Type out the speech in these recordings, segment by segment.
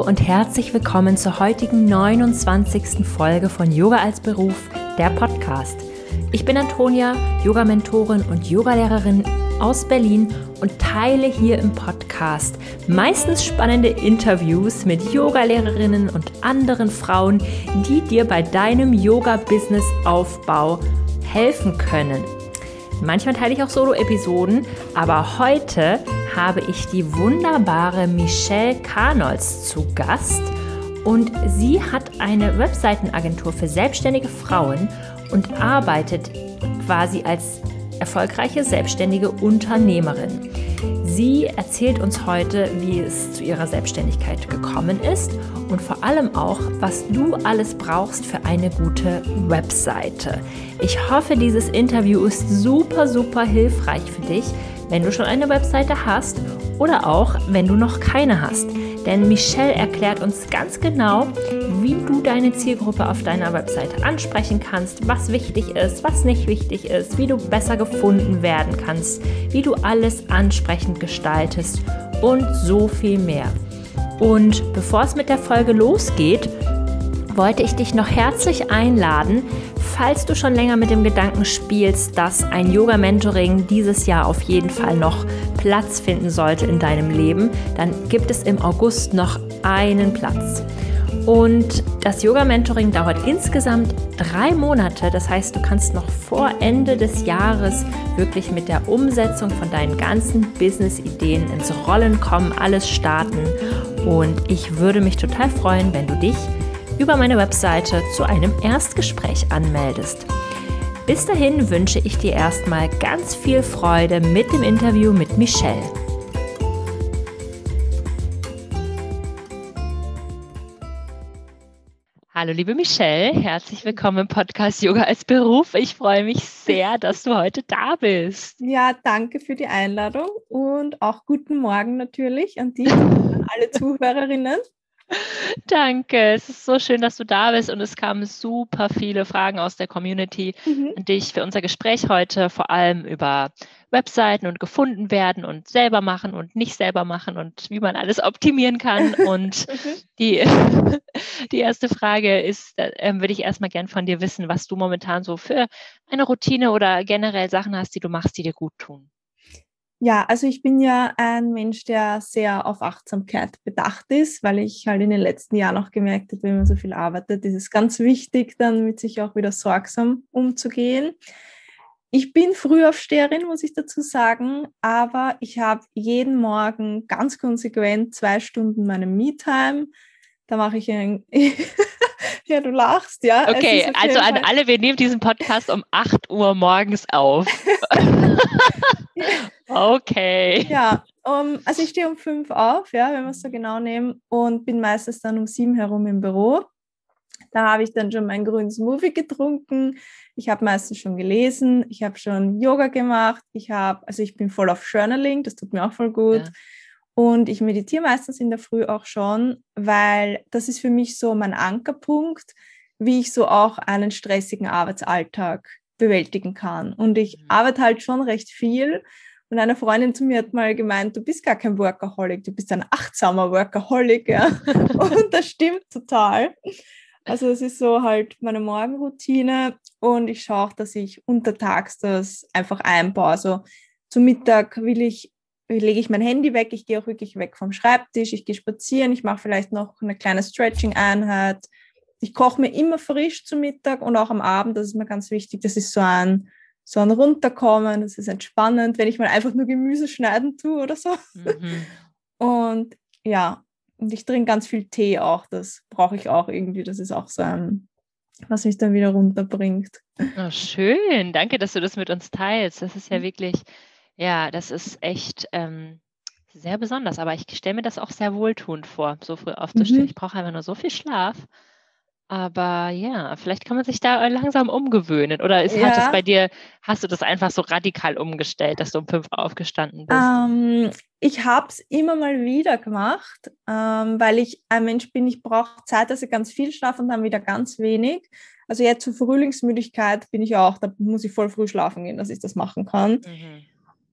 Und herzlich willkommen zur heutigen 29. Folge von Yoga als Beruf, der Podcast. Ich bin Antonia, Yoga-Mentorin und Yogalehrerin aus Berlin und teile hier im Podcast meistens spannende Interviews mit Yogalehrerinnen und anderen Frauen, die dir bei deinem Yoga-Business-Aufbau helfen können. Manchmal teile ich auch Solo-Episoden, aber heute habe ich die wunderbare Michelle Karnolz zu Gast. Und sie hat eine Webseitenagentur für selbstständige Frauen und arbeitet quasi als erfolgreiche selbstständige Unternehmerin. Sie erzählt uns heute, wie es zu ihrer Selbstständigkeit gekommen ist und vor allem auch, was du alles brauchst für eine gute Webseite. Ich hoffe, dieses Interview ist super, super hilfreich für dich, wenn du schon eine Webseite hast oder auch, wenn du noch keine hast. Denn Michelle erklärt uns ganz genau, wie du deine Zielgruppe auf deiner Webseite ansprechen kannst, was wichtig ist, was nicht wichtig ist, wie du besser gefunden werden kannst, wie du alles ansprechend gestaltest und so viel mehr. Und bevor es mit der Folge losgeht, wollte ich dich noch herzlich einladen, falls du schon länger mit dem Gedanken spielst, dass ein Yoga-Mentoring dieses Jahr auf jeden Fall noch Platz finden sollte in deinem Leben, dann gibt es im August noch einen Platz. Und das Yoga-Mentoring dauert insgesamt drei Monate. Das heißt, du kannst noch vor Ende des Jahres wirklich mit der Umsetzung von deinen ganzen Business-Ideen ins Rollen kommen, alles starten. Und ich würde mich total freuen, wenn du dich über meine Webseite zu einem Erstgespräch anmeldest. Bis dahin wünsche ich dir erstmal ganz viel Freude mit dem Interview mit Michelle. Hallo liebe Michelle, herzlich willkommen im Podcast Yoga als Beruf. Ich freue mich sehr, dass du heute da bist. Ja, danke für die Einladung und auch guten Morgen natürlich an dich und an alle Zuhörerinnen. Danke, es ist so schön, dass du da bist und es kamen super viele Fragen aus der Community mhm. an dich für unser Gespräch heute, vor allem über Webseiten und gefunden werden und selber machen und nicht selber machen und wie man alles optimieren kann. Und mhm. die, die erste Frage ist, äh, würde ich erstmal gern von dir wissen, was du momentan so für eine Routine oder generell Sachen hast, die du machst, die dir gut tun. Ja, also ich bin ja ein Mensch, der sehr auf Achtsamkeit bedacht ist, weil ich halt in den letzten Jahren auch gemerkt habe, wenn man so viel arbeitet, ist es ganz wichtig, dann mit sich auch wieder sorgsam umzugehen. Ich bin Frühaufsteherin, muss ich dazu sagen, aber ich habe jeden Morgen ganz konsequent zwei Stunden meine Me-Time. Da mache ich ein. ja, du lachst, ja. Okay, also an alle, wir nehmen diesen Podcast um 8 Uhr morgens auf. Okay. Ja, um, also ich stehe um fünf auf, ja, wenn wir es so genau nehmen, und bin meistens dann um sieben herum im Büro. Da habe ich dann schon meinen grünen Smoothie getrunken. Ich habe meistens schon gelesen. Ich habe schon Yoga gemacht. Ich habe, also ich bin voll auf Journaling. Das tut mir auch voll gut. Ja. Und ich meditiere meistens in der Früh auch schon, weil das ist für mich so mein Ankerpunkt, wie ich so auch einen stressigen Arbeitsalltag bewältigen kann. Und ich mhm. arbeite halt schon recht viel und eine Freundin zu mir hat mal gemeint, du bist gar kein Workaholic, du bist ein achtsamer Workaholic. Ja? und das stimmt total. Also es ist so halt meine Morgenroutine und ich schaue auch, dass ich untertags das einfach einbaue. Also zum Mittag will ich, lege ich mein Handy weg, ich gehe auch wirklich weg vom Schreibtisch, ich gehe spazieren, ich mache vielleicht noch eine kleine Stretching-Einheit. Ich koche mir immer frisch zum Mittag und auch am Abend, das ist mir ganz wichtig. Das ist so ein so ein Runterkommen, das ist entspannend, wenn ich mal einfach nur Gemüse schneiden tue oder so. Mhm. Und ja, und ich trinke ganz viel Tee auch, das brauche ich auch irgendwie, das ist auch so ein, was mich dann wieder runterbringt. Oh, schön, danke, dass du das mit uns teilst. Das ist ja mhm. wirklich, ja, das ist echt ähm, sehr besonders, aber ich stelle mir das auch sehr wohltuend vor, so früh aufzustehen. Mhm. Ich brauche einfach nur so viel Schlaf. Aber ja, vielleicht kann man sich da langsam umgewöhnen. Oder ist, ja. hat es bei dir, hast du das einfach so radikal umgestellt, dass du um fünf aufgestanden bist? Ähm, ich habe es immer mal wieder gemacht, ähm, weil ich ein Mensch bin, ich brauche Zeit, dass ich ganz viel schlafe und dann wieder ganz wenig. Also jetzt zur Frühlingsmüdigkeit bin ich auch, da muss ich voll früh schlafen gehen, dass ich das machen kann. Mhm.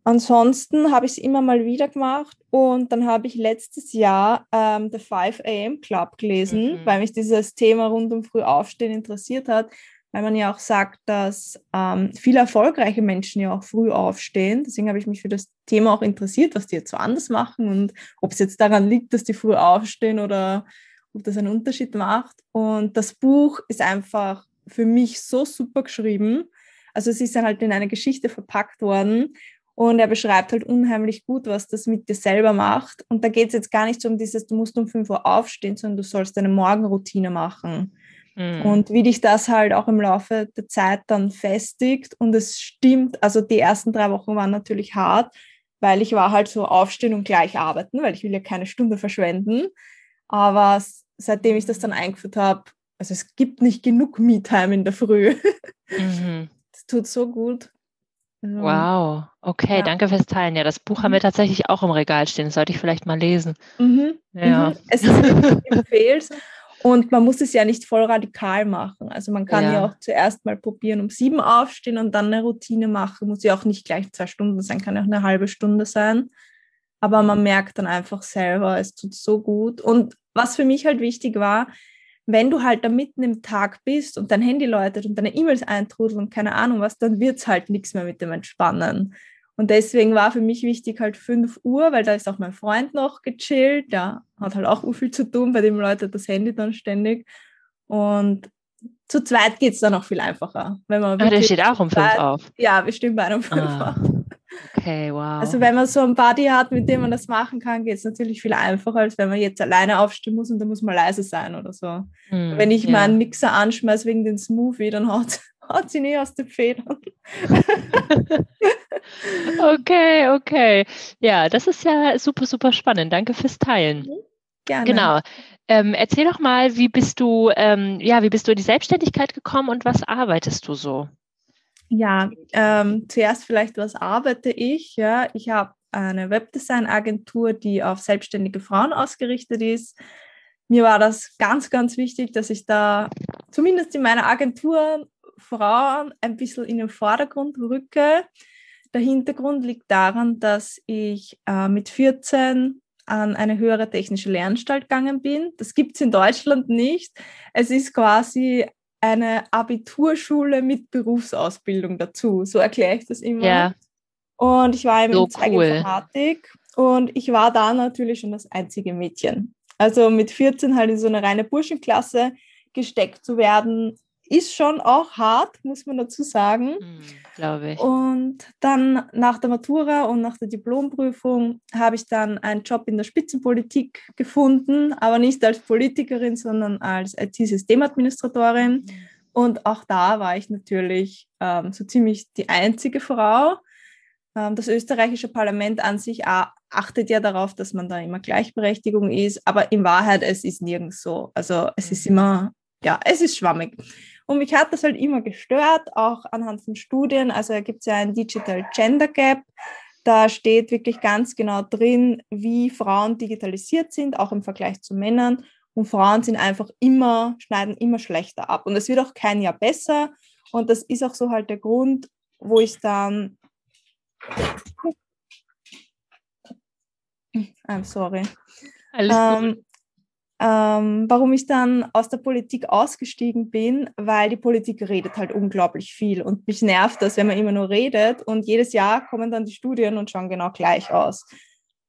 Ansonsten habe ich es immer mal wieder gemacht und dann habe ich letztes Jahr ähm, The 5 AM Club gelesen, mhm. weil mich dieses Thema rund um Frühaufstehen interessiert hat, weil man ja auch sagt, dass ähm, viele erfolgreiche Menschen ja auch früh aufstehen. Deswegen habe ich mich für das Thema auch interessiert, was die jetzt so anders machen und ob es jetzt daran liegt, dass die früh aufstehen oder ob das einen Unterschied macht. Und das Buch ist einfach für mich so super geschrieben. Also es ist dann halt in eine Geschichte verpackt worden und er beschreibt halt unheimlich gut, was das mit dir selber macht. Und da geht es jetzt gar nicht so um dieses, du musst um 5 Uhr aufstehen, sondern du sollst deine Morgenroutine machen. Mhm. Und wie dich das halt auch im Laufe der Zeit dann festigt. Und es stimmt, also die ersten drei Wochen waren natürlich hart, weil ich war halt so aufstehen und gleich arbeiten, weil ich will ja keine Stunde verschwenden. Aber seitdem ich das dann eingeführt habe, also es gibt nicht genug Me-Time in der Früh. Mhm. Das tut so gut. Also, wow, okay, ja. danke fürs Teilen. Ja, das Buch haben wir mhm. tatsächlich auch im Regal stehen. Das sollte ich vielleicht mal lesen. Mhm. Ja. Mhm. Es ist empfehlenswert. Und man muss es ja nicht voll radikal machen. Also man kann ja. ja. auch zuerst mal probieren, um sieben aufstehen und dann eine Routine machen. Muss ja auch nicht gleich zwei Stunden sein, kann ja auch eine halbe Stunde sein. Aber man merkt dann einfach selber, es tut so gut. Und was für mich halt wichtig war, wenn du halt da mitten im Tag bist und dein Handy läutet und deine E-Mails eintrudeln und keine Ahnung was, dann wird es halt nichts mehr mit dem Entspannen. Und deswegen war für mich wichtig halt 5 Uhr, weil da ist auch mein Freund noch gechillt. Der hat halt auch viel zu tun, bei dem läutet das Handy dann ständig. Und zu zweit geht es dann auch viel einfacher. Wenn man ah, der steht auch um 5 auf. Ja, wir stehen beide um 5 ah. auf. Okay, wow. Also wenn man so einen Buddy hat, mit dem man das machen kann, geht es natürlich viel einfacher, als wenn man jetzt alleine aufstehen muss und da muss man leise sein oder so. Mm, wenn ich ja. meinen Mixer anschmeiße wegen den Smoothie, dann haut, haut sie nie aus den Federn. okay, okay. Ja, das ist ja super, super spannend. Danke fürs Teilen. Mhm, gerne. Genau. Ähm, erzähl doch mal, wie bist du, ähm, ja, wie bist du in die Selbstständigkeit gekommen und was arbeitest du so? Ja, ähm, zuerst vielleicht, was arbeite ich? Ja, ich habe eine Webdesign-Agentur, die auf selbstständige Frauen ausgerichtet ist. Mir war das ganz, ganz wichtig, dass ich da zumindest in meiner Agentur Frauen ein bisschen in den Vordergrund rücke. Der Hintergrund liegt daran, dass ich äh, mit 14 an eine höhere technische Lehranstalt gegangen bin. Das gibt es in Deutschland nicht. Es ist quasi eine Abiturschule mit Berufsausbildung dazu. So erkläre ich das immer. Ja. Und ich war eben so in cool. und ich war da natürlich schon das einzige Mädchen. Also mit 14 halt in so eine reine Burschenklasse gesteckt zu werden, ist schon auch hart, muss man dazu sagen. Mhm, Glaube ich. Und dann nach der Matura und nach der Diplomprüfung habe ich dann einen Job in der Spitzenpolitik gefunden, aber nicht als Politikerin, sondern als IT-Systemadministratorin. Mhm. Und auch da war ich natürlich ähm, so ziemlich die einzige Frau. Ähm, das österreichische Parlament an sich achtet ja darauf, dass man da immer Gleichberechtigung ist, aber in Wahrheit es ist nirgends so. Also es ist mhm. immer, ja, es ist schwammig. Und mich hat das halt immer gestört, auch anhand von Studien. Also da gibt es ja ein Digital Gender Gap. Da steht wirklich ganz genau drin, wie Frauen digitalisiert sind, auch im Vergleich zu Männern. Und Frauen sind einfach immer, schneiden immer schlechter ab. Und es wird auch kein Jahr besser. Und das ist auch so halt der Grund, wo ich dann. I'm sorry. Alles ähm, ähm, warum ich dann aus der Politik ausgestiegen bin, weil die Politik redet halt unglaublich viel und mich nervt das, wenn man immer nur redet und jedes Jahr kommen dann die Studien und schauen genau gleich aus.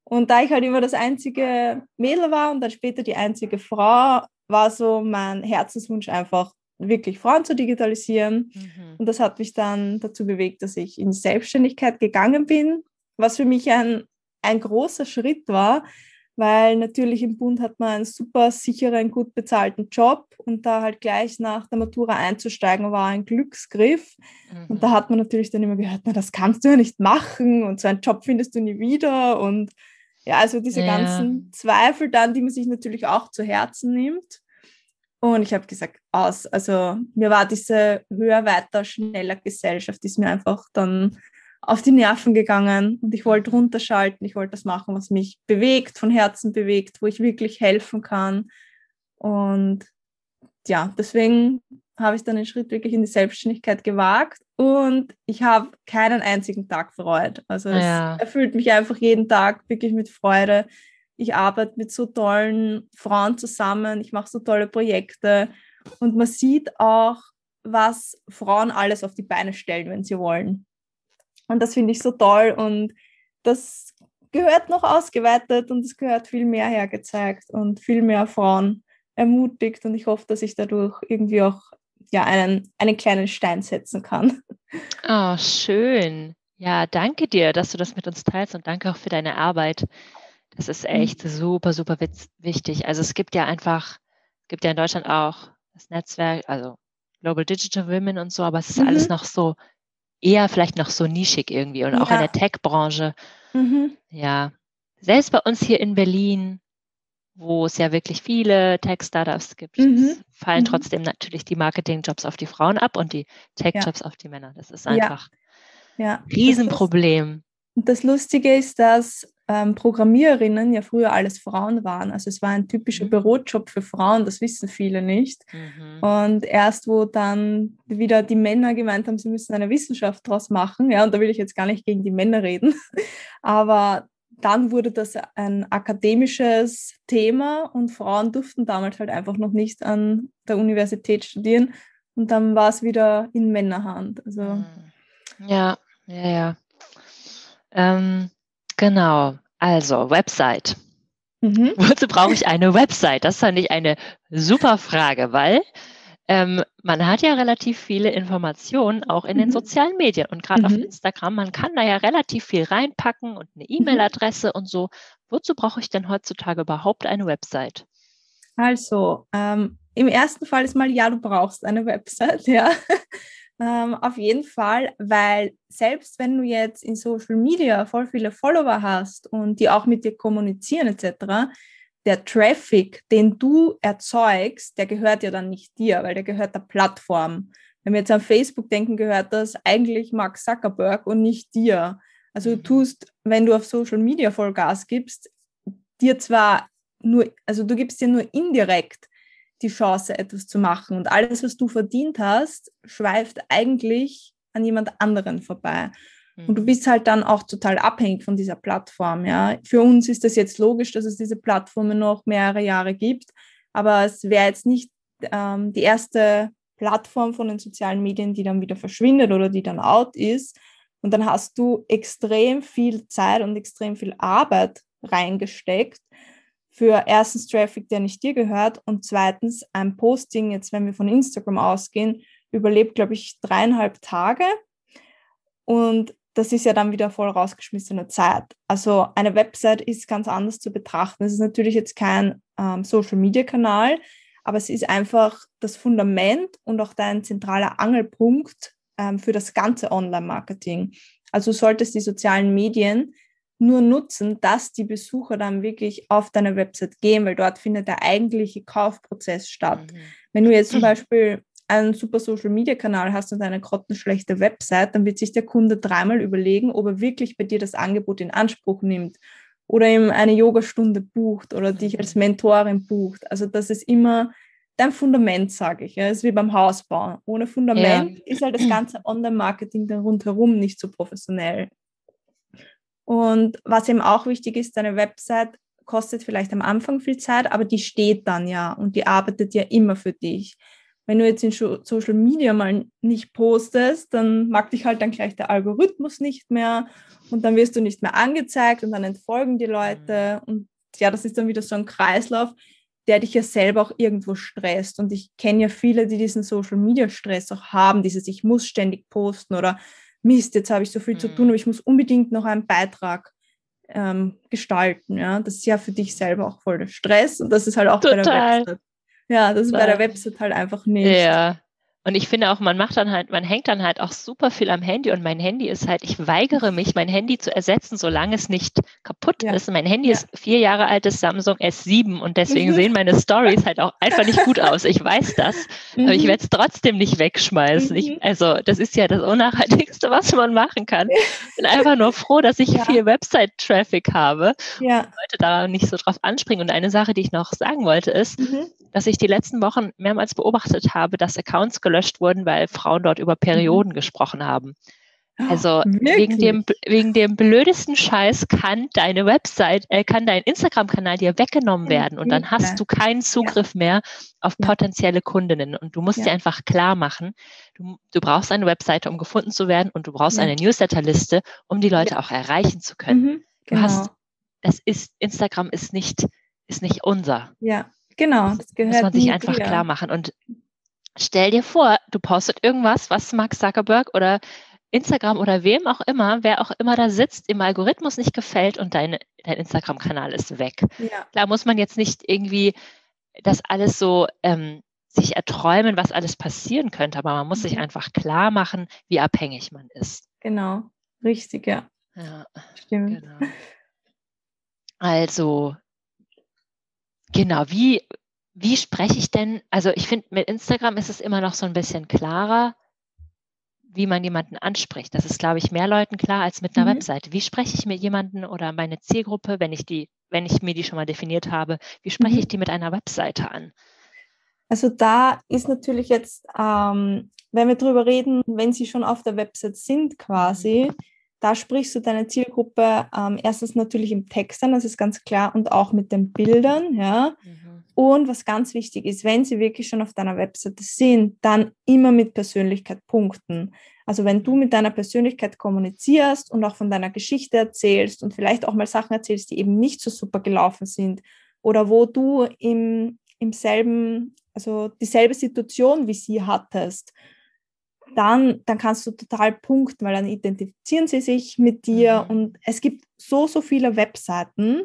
Und da ich halt immer das einzige Mädel war und dann später die einzige Frau, war so mein Herzenswunsch einfach wirklich Frauen zu digitalisieren. Mhm. Und das hat mich dann dazu bewegt, dass ich in Selbstständigkeit gegangen bin, was für mich ein, ein großer Schritt war, weil natürlich im Bund hat man einen super sicheren, gut bezahlten Job und da halt gleich nach der Matura einzusteigen war ein Glücksgriff. Mhm. Und da hat man natürlich dann immer gehört, na, das kannst du ja nicht machen und so einen Job findest du nie wieder und ja, also diese ja. ganzen Zweifel dann, die man sich natürlich auch zu Herzen nimmt. Und ich habe gesagt, aus. Also mir war diese höher, weiter, schneller Gesellschaft, die ist mir einfach dann auf die Nerven gegangen und ich wollte runterschalten, ich wollte das machen, was mich bewegt, von Herzen bewegt, wo ich wirklich helfen kann. Und ja, deswegen habe ich dann den Schritt wirklich in die Selbstständigkeit gewagt und ich habe keinen einzigen Tag bereut. Also es ja. erfüllt mich einfach jeden Tag wirklich mit Freude. Ich arbeite mit so tollen Frauen zusammen, ich mache so tolle Projekte und man sieht auch, was Frauen alles auf die Beine stellen, wenn sie wollen. Und das finde ich so toll und das gehört noch ausgeweitet und es gehört viel mehr hergezeigt und viel mehr Frauen ermutigt und ich hoffe, dass ich dadurch irgendwie auch ja, einen, einen kleinen Stein setzen kann. Oh, schön. Ja, danke dir, dass du das mit uns teilst und danke auch für deine Arbeit. Das ist mhm. echt mhm. super, super wichtig. Also es gibt ja einfach, es gibt ja in Deutschland auch das Netzwerk, also Global Digital Women und so, aber es ist mhm. alles noch so eher vielleicht noch so nischig irgendwie und auch ja. in der Tech-Branche. Mhm. Ja, selbst bei uns hier in Berlin, wo es ja wirklich viele Tech-Startups gibt, mhm. fallen mhm. trotzdem natürlich die Marketing-Jobs auf die Frauen ab und die Tech-Jobs ja. auf die Männer. Das ist einfach ja. ein Riesenproblem. Das Lustige ist, dass ähm, Programmiererinnen ja früher alles Frauen waren. Also es war ein typischer mhm. Bürojob für Frauen, das wissen viele nicht. Mhm. Und erst wo dann wieder die Männer gemeint haben, sie müssen eine Wissenschaft daraus machen, ja, und da will ich jetzt gar nicht gegen die Männer reden, aber dann wurde das ein akademisches Thema und Frauen durften damals halt einfach noch nicht an der Universität studieren und dann war es wieder in Männerhand. Also mhm. ja, ja, ja. Ähm, Genau, also Website. Mhm. Wozu brauche ich eine Website? Das fand ich eine super Frage, weil ähm, man hat ja relativ viele Informationen auch in mhm. den sozialen Medien und gerade mhm. auf Instagram. Man kann da ja relativ viel reinpacken und eine mhm. E-Mail-Adresse und so. Wozu brauche ich denn heutzutage überhaupt eine Website? Also, ähm, im ersten Fall ist mal, ja, du brauchst eine Website, ja. Ähm, auf jeden Fall, weil selbst wenn du jetzt in Social Media voll viele Follower hast und die auch mit dir kommunizieren etc., der Traffic, den du erzeugst, der gehört ja dann nicht dir, weil der gehört der Plattform. Wenn wir jetzt an Facebook denken, gehört das eigentlich Mark Zuckerberg und nicht dir. Also du mhm. tust, wenn du auf Social Media voll Gas gibst, dir zwar nur, also du gibst dir nur indirekt die Chance, etwas zu machen. Und alles, was du verdient hast, schweift eigentlich an jemand anderen vorbei. Und du mhm. bist halt dann auch total abhängig von dieser Plattform. Ja. Für uns ist das jetzt logisch, dass es diese Plattformen noch mehrere Jahre gibt, aber es wäre jetzt nicht ähm, die erste Plattform von den sozialen Medien, die dann wieder verschwindet oder die dann out ist. Und dann hast du extrem viel Zeit und extrem viel Arbeit reingesteckt für erstens Traffic, der nicht dir gehört und zweitens ein Posting, jetzt wenn wir von Instagram ausgehen, überlebt, glaube ich, dreieinhalb Tage und das ist ja dann wieder voll rausgeschmissene Zeit. Also eine Website ist ganz anders zu betrachten. Es ist natürlich jetzt kein ähm, Social-Media-Kanal, aber es ist einfach das Fundament und auch dein zentraler Angelpunkt ähm, für das ganze Online-Marketing. Also solltest die sozialen Medien nur nutzen, dass die Besucher dann wirklich auf deine Website gehen, weil dort findet der eigentliche Kaufprozess statt. Mhm. Wenn du jetzt zum Beispiel einen super Social Media Kanal hast und eine grottenschlechte Website, dann wird sich der Kunde dreimal überlegen, ob er wirklich bei dir das Angebot in Anspruch nimmt oder ihm eine Yogastunde bucht oder dich als Mentorin bucht. Also das ist immer dein Fundament, sage ich. Es ist wie beim Hausbau. Ohne Fundament ja. ist halt das ganze Online-Marketing dann rundherum nicht so professionell. Und was eben auch wichtig ist, deine Website kostet vielleicht am Anfang viel Zeit, aber die steht dann ja und die arbeitet ja immer für dich. Wenn du jetzt in Social Media mal nicht postest, dann mag dich halt dann gleich der Algorithmus nicht mehr und dann wirst du nicht mehr angezeigt und dann entfolgen die Leute mhm. und ja, das ist dann wieder so ein Kreislauf, der dich ja selber auch irgendwo stresst. Und ich kenne ja viele, die diesen Social Media Stress auch haben, dieses ich muss ständig posten oder Mist, jetzt habe ich so viel mhm. zu tun, aber ich muss unbedingt noch einen Beitrag ähm, gestalten. Ja? Das ist ja für dich selber auch voll der Stress und das ist halt auch Total. bei der Website. Ja, das ist bei der Website halt einfach nicht. Ja. Und ich finde auch, man macht dann halt, man hängt dann halt auch super viel am Handy und mein Handy ist halt, ich weigere mich, mein Handy zu ersetzen, solange es nicht kaputt ja. ist. Mein Handy ja. ist vier Jahre altes Samsung S7 und deswegen mhm. sehen meine Stories halt auch einfach nicht gut aus. Ich weiß das, mhm. aber ich mhm. werde es trotzdem nicht wegschmeißen. Mhm. Ich, also das ist ja das Unnachhaltigste, was man machen kann. Ich bin einfach nur froh, dass ich ja. viel Website-Traffic habe ja. und Leute da nicht so drauf anspringen. Und eine Sache, die ich noch sagen wollte, ist, mhm dass ich die letzten Wochen mehrmals beobachtet habe, dass Accounts gelöscht wurden, weil Frauen dort über Perioden mhm. gesprochen haben. Also wegen dem, wegen dem blödesten Scheiß kann deine Website, äh, kann dein Instagram-Kanal dir weggenommen werden und dann hast du keinen Zugriff ja. mehr auf ja. potenzielle Kundinnen. Und du musst ja. dir einfach klar machen, du, du brauchst eine Webseite, um gefunden zu werden und du brauchst eine Newsletterliste, um die Leute auch erreichen zu können. Mhm, genau. Du hast, das ist, Instagram ist nicht, ist nicht unser. Ja, genau. Das gehört muss man sich einfach klar machen. Und stell dir vor, du postet irgendwas, was Mark Zuckerberg oder Instagram oder wem auch immer, wer auch immer da sitzt, im Algorithmus nicht gefällt und dein, dein Instagram-Kanal ist weg. Ja. Da muss man jetzt nicht irgendwie das alles so ähm, sich erträumen, was alles passieren könnte, aber man muss mhm. sich einfach klar machen, wie abhängig man ist. Genau, richtig, ja. Ja, stimmt. Genau. Also, genau, wie, wie spreche ich denn? Also, ich finde, mit Instagram ist es immer noch so ein bisschen klarer, wie man jemanden anspricht. Das ist, glaube ich, mehr Leuten klar als mit einer mhm. Webseite. Wie spreche ich mit jemanden oder meine Zielgruppe, wenn ich die, wenn ich mir die schon mal definiert habe, wie spreche mhm. ich die mit einer Webseite an? Also da ist natürlich jetzt, ähm, wenn wir darüber reden, wenn sie schon auf der Website sind quasi, da sprichst du deine Zielgruppe ähm, erstens natürlich im Text an, das ist ganz klar, und auch mit den Bildern, ja. Mhm. Und was ganz wichtig ist, wenn sie wirklich schon auf deiner Webseite sind, dann immer mit Persönlichkeit punkten. Also wenn du mit deiner Persönlichkeit kommunizierst und auch von deiner Geschichte erzählst und vielleicht auch mal Sachen erzählst, die eben nicht so super gelaufen sind oder wo du im, im selben, also dieselbe Situation wie sie hattest, dann, dann kannst du total punkten, weil dann identifizieren sie sich mit dir mhm. und es gibt so, so viele Webseiten,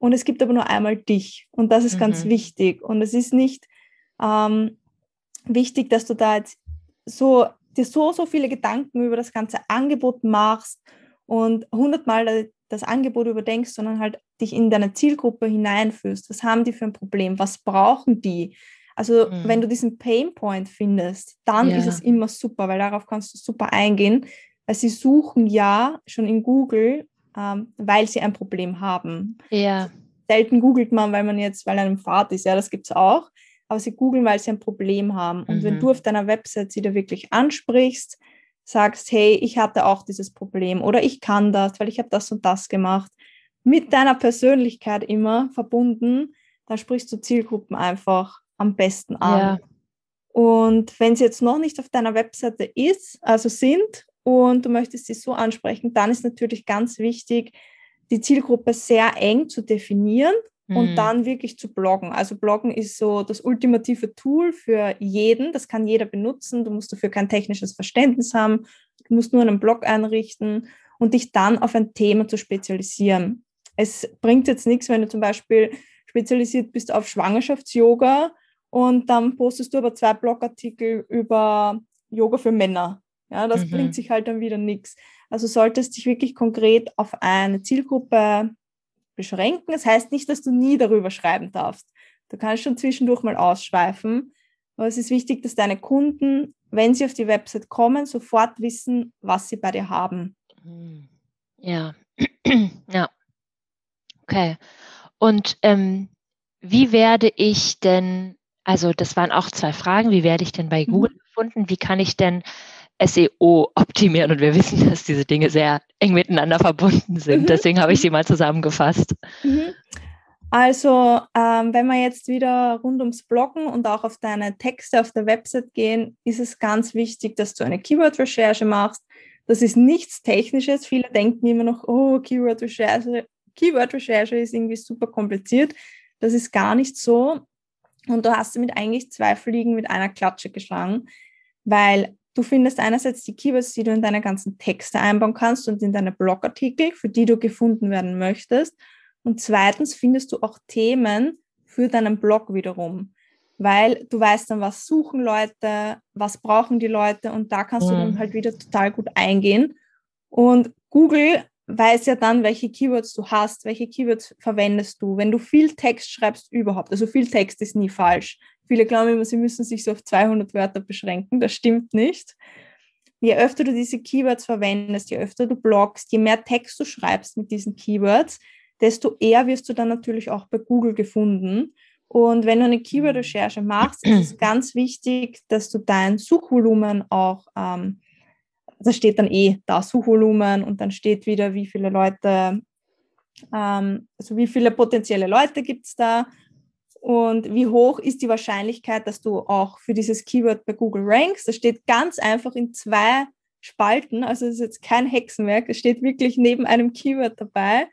und es gibt aber nur einmal dich. Und das ist mhm. ganz wichtig. Und es ist nicht ähm, wichtig, dass du da jetzt so, dir so, so viele Gedanken über das ganze Angebot machst und hundertmal das Angebot überdenkst, sondern halt dich in deine Zielgruppe hineinführst. Was haben die für ein Problem? Was brauchen die? Also mhm. wenn du diesen Painpoint findest, dann ja. ist es immer super, weil darauf kannst du super eingehen, weil sie suchen ja schon in Google ähm, weil sie ein Problem haben. Ja. Selten googelt man, weil man jetzt, weil einem Fahrt ist, ja, das gibt es auch. Aber sie googeln, weil sie ein Problem haben. Und mhm. wenn du auf deiner Website sie da wirklich ansprichst, sagst, hey, ich hatte auch dieses Problem oder ich kann das, weil ich habe das und das gemacht, mit deiner Persönlichkeit immer verbunden, dann sprichst du Zielgruppen einfach am besten an. Ja. Und wenn sie jetzt noch nicht auf deiner Webseite ist, also sind und du möchtest sie so ansprechen, dann ist natürlich ganz wichtig, die Zielgruppe sehr eng zu definieren mhm. und dann wirklich zu bloggen. Also bloggen ist so das ultimative Tool für jeden, das kann jeder benutzen, du musst dafür kein technisches Verständnis haben, du musst nur einen Blog einrichten und dich dann auf ein Thema zu spezialisieren. Es bringt jetzt nichts, wenn du zum Beispiel spezialisiert bist auf Schwangerschafts-Yoga und dann postest du aber zwei Blogartikel über Yoga für Männer. Ja, das mhm. bringt sich halt dann wieder nichts. Also solltest dich wirklich konkret auf eine Zielgruppe beschränken. Das heißt nicht, dass du nie darüber schreiben darfst. Du kannst schon zwischendurch mal ausschweifen. Aber es ist wichtig, dass deine Kunden, wenn sie auf die Website kommen, sofort wissen, was sie bei dir haben. Mhm. Ja, ja. Okay. Und ähm, wie werde ich denn, also das waren auch zwei Fragen, wie werde ich denn bei mhm. Google mhm. gefunden? Wie kann ich denn SEO optimieren und wir wissen, dass diese Dinge sehr eng miteinander verbunden sind. Mhm. Deswegen habe ich sie mal zusammengefasst. Mhm. Also, ähm, wenn wir jetzt wieder rund ums Bloggen und auch auf deine Texte auf der Website gehen, ist es ganz wichtig, dass du eine Keyword-Recherche machst. Das ist nichts Technisches. Viele denken immer noch, oh, Keyword-Recherche Keyword -Recherche ist irgendwie super kompliziert. Das ist gar nicht so. Und du hast damit eigentlich zwei Fliegen mit einer Klatsche geschlagen, weil Du findest einerseits die Keywords, die du in deine ganzen Texte einbauen kannst und in deine Blogartikel, für die du gefunden werden möchtest. Und zweitens findest du auch Themen für deinen Blog wiederum, weil du weißt dann, was suchen Leute, was brauchen die Leute und da kannst mhm. du dann halt wieder total gut eingehen. Und Google weiß ja dann, welche Keywords du hast, welche Keywords verwendest du. Wenn du viel Text schreibst überhaupt, also viel Text ist nie falsch. Viele glauben immer, sie müssen sich so auf 200 Wörter beschränken. Das stimmt nicht. Je öfter du diese Keywords verwendest, je öfter du bloggst, je mehr Text du schreibst mit diesen Keywords, desto eher wirst du dann natürlich auch bei Google gefunden. Und wenn du eine Keyword-Recherche machst, ist es ganz wichtig, dass du dein Suchvolumen auch, ähm, da steht dann eh da Suchvolumen und dann steht wieder, wie viele Leute, ähm, also wie viele potenzielle Leute gibt es da und wie hoch ist die Wahrscheinlichkeit, dass du auch für dieses Keyword bei Google rankst. Das steht ganz einfach in zwei Spalten, also es ist jetzt kein Hexenwerk, es steht wirklich neben einem Keyword dabei.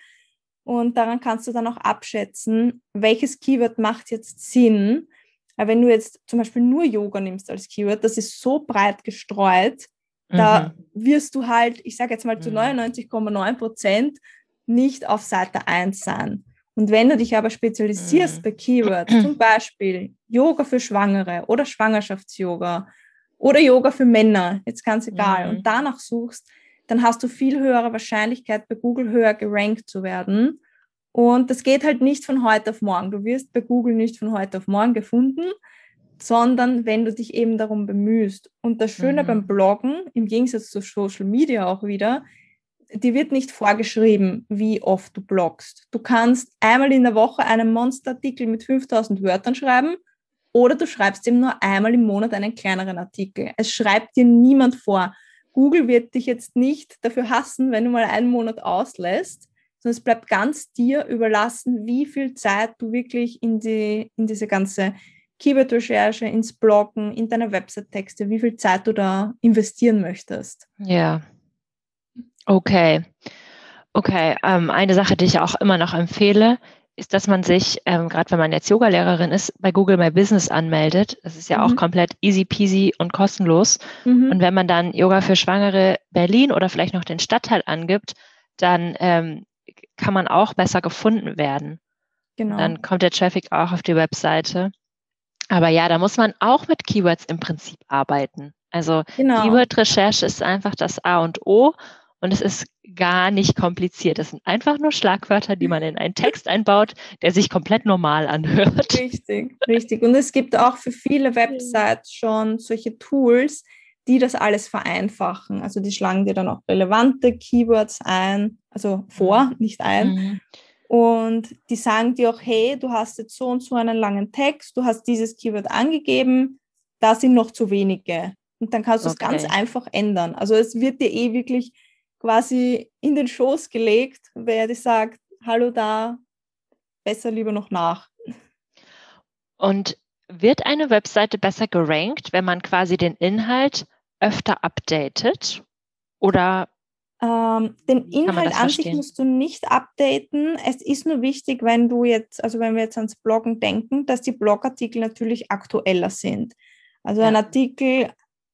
Und daran kannst du dann auch abschätzen, welches Keyword macht jetzt Sinn. Wenn du jetzt zum Beispiel nur Yoga nimmst als Keyword, das ist so breit gestreut, mhm. da wirst du halt, ich sage jetzt mal zu 99,9 mhm. Prozent nicht auf Seite 1 sein. Und wenn du dich aber spezialisierst mhm. bei Keywords, zum Beispiel Yoga für Schwangere oder Schwangerschafts-Yoga oder Yoga für Männer, jetzt ganz egal, mhm. und danach suchst, dann hast du viel höhere Wahrscheinlichkeit, bei Google höher gerankt zu werden. Und das geht halt nicht von heute auf morgen. Du wirst bei Google nicht von heute auf morgen gefunden, sondern wenn du dich eben darum bemühst. Und das Schöne mhm. beim Bloggen, im Gegensatz zu Social Media auch wieder, dir wird nicht vorgeschrieben, wie oft du bloggst. Du kannst einmal in der Woche einen Monsterartikel mit 5000 Wörtern schreiben oder du schreibst ihm nur einmal im Monat einen kleineren Artikel. Es schreibt dir niemand vor. Google wird dich jetzt nicht dafür hassen, wenn du mal einen Monat auslässt, sondern es bleibt ganz dir überlassen, wie viel Zeit du wirklich in, die, in diese ganze Keyword-Recherche, ins Bloggen, in deine Website-Texte, wie viel Zeit du da investieren möchtest. Ja, Okay. Okay, ähm, eine Sache, die ich auch immer noch empfehle, ist, dass man sich, ähm, gerade wenn man jetzt Yogalehrerin ist, bei Google My Business anmeldet. Das ist ja mhm. auch komplett easy peasy und kostenlos. Mhm. Und wenn man dann Yoga für Schwangere Berlin oder vielleicht noch den Stadtteil angibt, dann ähm, kann man auch besser gefunden werden. Genau. Dann kommt der Traffic auch auf die Webseite. Aber ja, da muss man auch mit Keywords im Prinzip arbeiten. Also genau. Keyword-Recherche ist einfach das A und O. Und es ist gar nicht kompliziert. Es sind einfach nur Schlagwörter, die man in einen Text einbaut, der sich komplett normal anhört. Richtig, richtig. Und es gibt auch für viele Websites schon solche Tools, die das alles vereinfachen. Also die schlagen dir dann auch relevante Keywords ein, also vor, mhm. nicht ein. Mhm. Und die sagen dir auch, hey, du hast jetzt so und so einen langen Text, du hast dieses Keyword angegeben, da sind noch zu wenige. Und dann kannst du okay. es ganz einfach ändern. Also es wird dir eh wirklich quasi in den Schoß gelegt, wer dir sagt, hallo da, besser lieber noch nach. Und wird eine Webseite besser gerankt, wenn man quasi den Inhalt öfter updatet? Oder ähm, den Inhalt an sich musst du nicht updaten. Es ist nur wichtig, wenn du jetzt, also wenn wir jetzt ans Bloggen denken, dass die Blogartikel natürlich aktueller sind. Also ja. ein Artikel,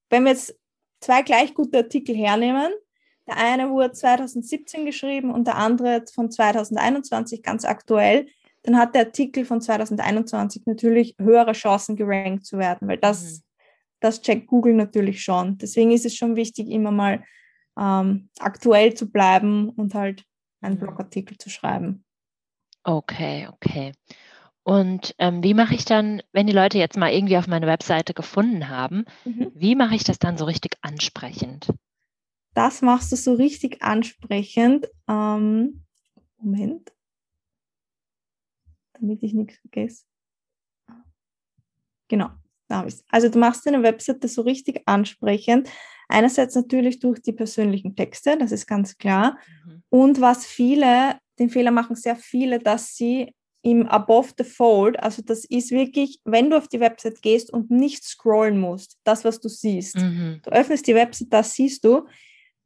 wenn wir jetzt zwei gleich gute Artikel hernehmen, der eine wurde 2017 geschrieben und der andere von 2021 ganz aktuell. Dann hat der Artikel von 2021 natürlich höhere Chancen gerankt zu werden, weil das, mhm. das checkt Google natürlich schon. Deswegen ist es schon wichtig, immer mal ähm, aktuell zu bleiben und halt einen mhm. Blogartikel zu schreiben. Okay, okay. Und ähm, wie mache ich dann, wenn die Leute jetzt mal irgendwie auf meine Webseite gefunden haben, mhm. wie mache ich das dann so richtig ansprechend? das machst du so richtig ansprechend. Ähm, Moment. Damit ich nichts vergesse. Genau, es. Also du machst deine Webseite so richtig ansprechend. Einerseits natürlich durch die persönlichen Texte, das ist ganz klar. Mhm. Und was viele, den Fehler machen sehr viele, dass sie im Above the Fold, also das ist wirklich, wenn du auf die Website gehst und nicht scrollen musst, das, was du siehst. Mhm. Du öffnest die Website, das siehst du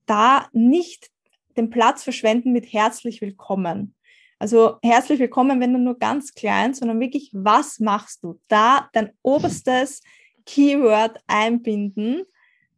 da nicht den Platz verschwenden mit herzlich willkommen. Also herzlich willkommen, wenn du nur ganz klein, sondern wirklich, was machst du? Da dein oberstes Keyword einbinden,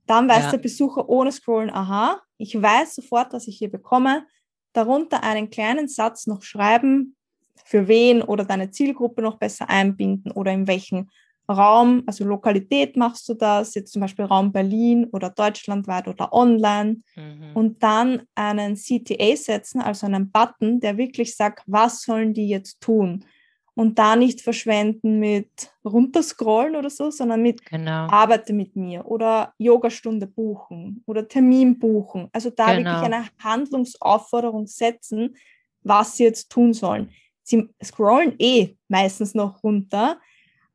dann weiß ja. der Besucher ohne Scrollen, aha, ich weiß sofort, was ich hier bekomme. Darunter einen kleinen Satz noch schreiben, für wen oder deine Zielgruppe noch besser einbinden oder in welchen Raum, also Lokalität machst du das, jetzt zum Beispiel Raum Berlin oder deutschlandweit oder online mhm. und dann einen CTA setzen, also einen Button, der wirklich sagt, was sollen die jetzt tun? Und da nicht verschwenden mit runterscrollen oder so, sondern mit genau. arbeite mit mir oder Yogastunde buchen oder Termin buchen. Also da genau. wirklich eine Handlungsaufforderung setzen, was sie jetzt tun sollen. sie scrollen eh meistens noch runter,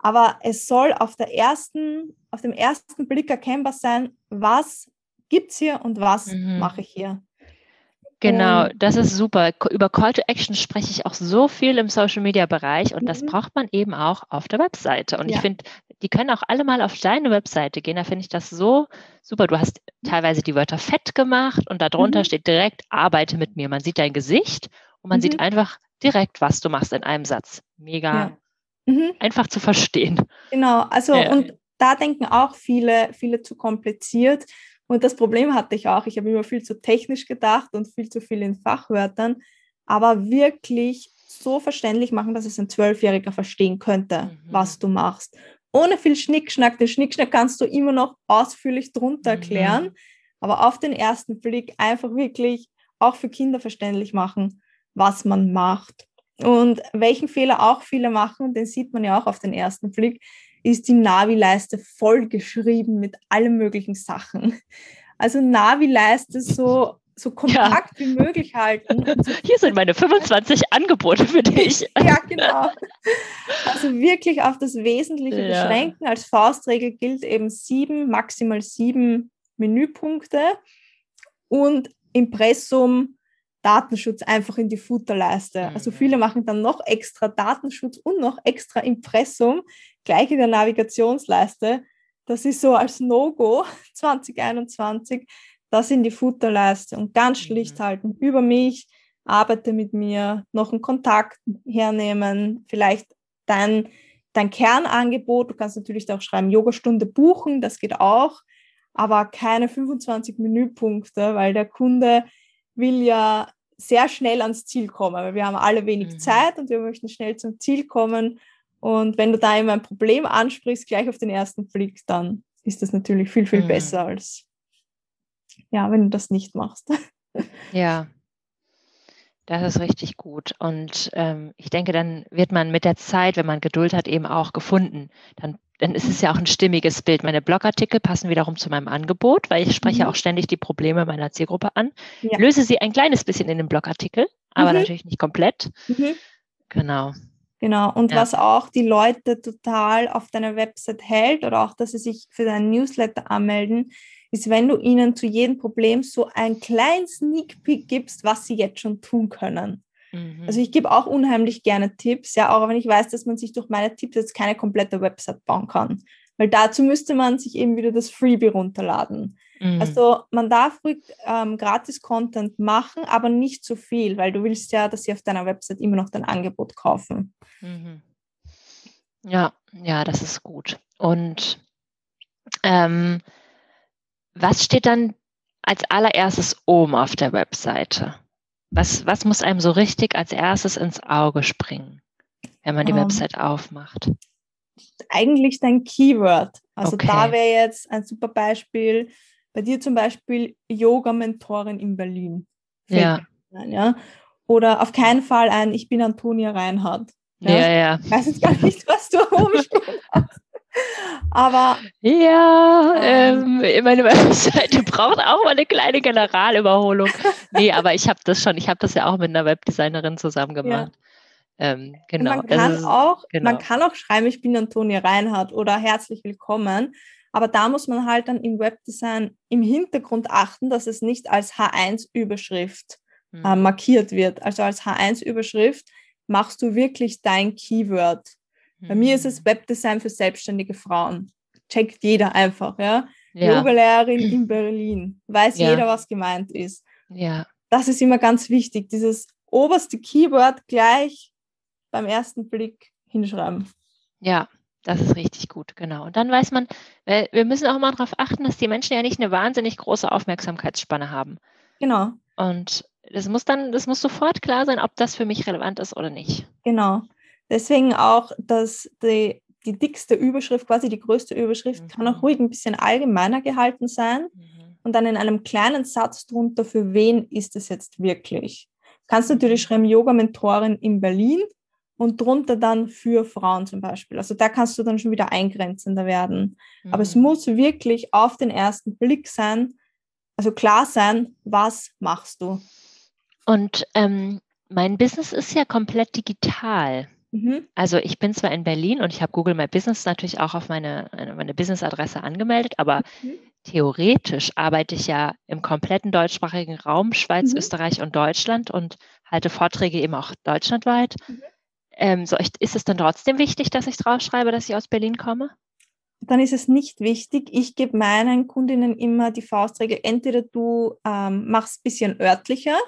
aber es soll auf, der ersten, auf dem ersten Blick erkennbar sein, was gibt es hier und was mhm. mache ich hier. Genau, das ist super. Über Call to Action spreche ich auch so viel im Social Media Bereich und mhm. das braucht man eben auch auf der Webseite. Und ja. ich finde, die können auch alle mal auf deine Webseite gehen. Da finde ich das so super. Du hast teilweise die Wörter fett gemacht und darunter mhm. steht direkt arbeite mit mir. Man sieht dein Gesicht und man mhm. sieht einfach direkt, was du machst in einem Satz. Mega ja. Mhm. einfach zu verstehen. Genau, also ja. und da denken auch viele, viele zu kompliziert. Und das Problem hatte ich auch. Ich habe immer viel zu technisch gedacht und viel zu viel in Fachwörtern, aber wirklich so verständlich machen, dass es ein Zwölfjähriger verstehen könnte, mhm. was du machst. Ohne viel Schnickschnack. Den Schnickschnack kannst du immer noch ausführlich drunter mhm. erklären, aber auf den ersten Blick einfach wirklich auch für Kinder verständlich machen, was man macht. Und welchen Fehler auch viele machen, den sieht man ja auch auf den ersten Blick, ist die Navi-Leiste vollgeschrieben mit allen möglichen Sachen. Also Navi-Leiste so, so kompakt ja. wie möglich halten. Hier sind meine 25 Angebote für dich. ja, genau. Also wirklich auf das Wesentliche ja. beschränken. Als Faustregel gilt eben sieben, maximal sieben Menüpunkte und Impressum Datenschutz einfach in die Futterleiste. Also mhm. viele machen dann noch extra Datenschutz und noch extra Impressum, gleich in der Navigationsleiste. Das ist so als No-Go 2021, das in die Futterleiste und ganz mhm. schlicht halten. Über mich, arbeite mit mir, noch einen Kontakt hernehmen, vielleicht dein, dein Kernangebot. Du kannst natürlich auch schreiben, Yogastunde buchen, das geht auch, aber keine 25 Menüpunkte, weil der Kunde will ja sehr schnell ans Ziel kommen, weil wir haben alle wenig mhm. Zeit und wir möchten schnell zum Ziel kommen. Und wenn du da immer ein Problem ansprichst, gleich auf den ersten Blick, dann ist das natürlich viel, viel mhm. besser als, ja, wenn du das nicht machst. Ja, das ist richtig gut. Und ähm, ich denke, dann wird man mit der Zeit, wenn man Geduld hat, eben auch gefunden. Dann dann ist es ja auch ein stimmiges Bild. Meine Blogartikel passen wiederum zu meinem Angebot, weil ich spreche mhm. auch ständig die Probleme meiner Zielgruppe an, ja. löse sie ein kleines bisschen in den Blogartikel, aber mhm. natürlich nicht komplett. Mhm. Genau. Genau. Und ja. was auch die Leute total auf deiner Website hält oder auch, dass sie sich für deinen Newsletter anmelden, ist, wenn du ihnen zu jedem Problem so einen kleinen Sneak Peek gibst, was sie jetzt schon tun können. Mhm. Also ich gebe auch unheimlich gerne Tipps, ja, auch wenn ich weiß, dass man sich durch meine Tipps jetzt keine komplette Website bauen kann. Weil dazu müsste man sich eben wieder das Freebie runterladen. Mhm. Also man darf ruhig ähm, Gratis-Content machen, aber nicht zu viel, weil du willst ja, dass sie auf deiner Website immer noch dein Angebot kaufen. Mhm. Ja, ja, das ist gut. Und ähm, was steht dann als allererstes oben auf der Webseite? Was, was muss einem so richtig als erstes ins Auge springen, wenn man die um, ähm. Website aufmacht? Eigentlich dein Keyword. Also okay. da wäre jetzt ein super Beispiel. Bei dir zum Beispiel Yoga-Mentorin in Berlin. Ja. Sein, ja. Oder auf keinen Fall ein Ich bin Antonia Reinhardt. Ja, ja. ja. Ich weiß jetzt gar nicht, was du hast. Aber. Ja, ähm, meine Webseite braucht auch mal eine kleine Generalüberholung. Nee, aber ich habe das schon, ich habe das ja auch mit einer Webdesignerin zusammen gemacht. Ja. Ähm, genau. man kann, ist, auch, genau. man kann auch schreiben, ich bin Antonia Reinhardt oder herzlich willkommen. Aber da muss man halt dann im Webdesign im Hintergrund achten, dass es nicht als H1-Überschrift mhm. äh, markiert wird. Also als H1-Überschrift machst du wirklich dein Keyword. Bei mir ist es mhm. Webdesign für selbstständige Frauen. Checkt jeder einfach, ja. ja. Yoga-Lehrerin in Berlin. Weiß ja. jeder, was gemeint ist. Ja. Das ist immer ganz wichtig. Dieses oberste Keyword gleich beim ersten Blick hinschreiben. Ja, das ist richtig gut, genau. Und dann weiß man, wir müssen auch mal darauf achten, dass die Menschen ja nicht eine wahnsinnig große Aufmerksamkeitsspanne haben. Genau. Und das muss dann, das muss sofort klar sein, ob das für mich relevant ist oder nicht. Genau. Deswegen auch, dass die, die dickste Überschrift, quasi die größte Überschrift, mhm. kann auch ruhig ein bisschen allgemeiner gehalten sein mhm. und dann in einem kleinen Satz drunter, für wen ist es jetzt wirklich. Du kannst natürlich mhm. schreiben, Yoga-Mentorin in Berlin und drunter dann für Frauen zum Beispiel. Also da kannst du dann schon wieder eingrenzender werden. Mhm. Aber es mhm. muss wirklich auf den ersten Blick sein, also klar sein, was machst du. Und ähm, mein Business ist ja komplett digital. Mhm. Also ich bin zwar in Berlin und ich habe Google My Business natürlich auch auf meine, meine Business-Adresse angemeldet, aber mhm. theoretisch arbeite ich ja im kompletten deutschsprachigen Raum, Schweiz, mhm. Österreich und Deutschland und halte Vorträge eben auch deutschlandweit. Mhm. Ähm, so, ist es dann trotzdem wichtig, dass ich draufschreibe, dass ich aus Berlin komme? Dann ist es nicht wichtig. Ich gebe meinen Kundinnen immer die Faustregel, entweder du ähm, machst ein bisschen örtlicher,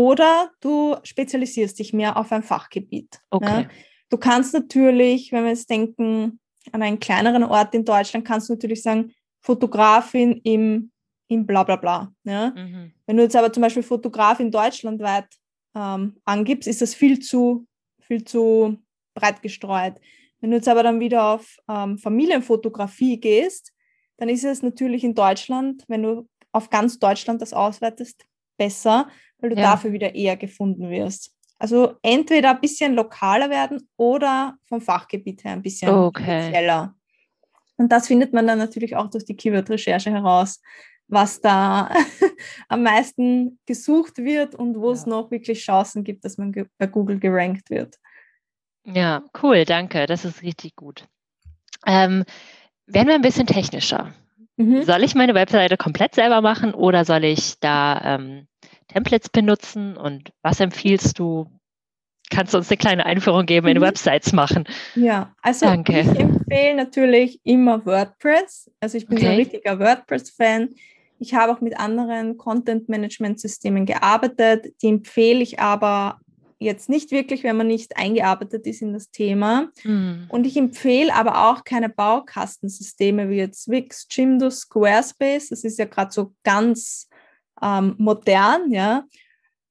oder du spezialisierst dich mehr auf ein Fachgebiet. Okay. Ja. Du kannst natürlich, wenn wir jetzt denken an einen kleineren Ort in Deutschland, kannst du natürlich sagen, Fotografin im, im bla bla bla. Ja. Mhm. Wenn du jetzt aber zum Beispiel Fotografin deutschlandweit ähm, angibst, ist das viel zu, viel zu breit gestreut. Wenn du jetzt aber dann wieder auf ähm, Familienfotografie gehst, dann ist es natürlich in Deutschland, wenn du auf ganz Deutschland das auswertest, besser, weil du ja. dafür wieder eher gefunden wirst. Also entweder ein bisschen lokaler werden oder vom Fachgebiet her ein bisschen okay. spezieller. Und das findet man dann natürlich auch durch die Keyword-Recherche heraus, was da am meisten gesucht wird und wo ja. es noch wirklich Chancen gibt, dass man bei Google gerankt wird. Ja, cool, danke. Das ist richtig gut. Ähm, werden wir ein bisschen technischer. Mhm. Soll ich meine Webseite komplett selber machen oder soll ich da ähm, Templates benutzen und was empfiehlst du? Kannst du uns eine kleine Einführung geben in mhm. Websites machen? Ja, also Danke. ich empfehle natürlich immer WordPress. Also ich bin okay. so ein richtiger WordPress-Fan. Ich habe auch mit anderen Content-Management-Systemen gearbeitet. Die empfehle ich aber jetzt nicht wirklich, wenn man nicht eingearbeitet ist in das Thema. Mhm. Und ich empfehle aber auch keine Baukastensysteme wie jetzt Wix, Jimdo, Squarespace. Das ist ja gerade so ganz ähm, modern, ja,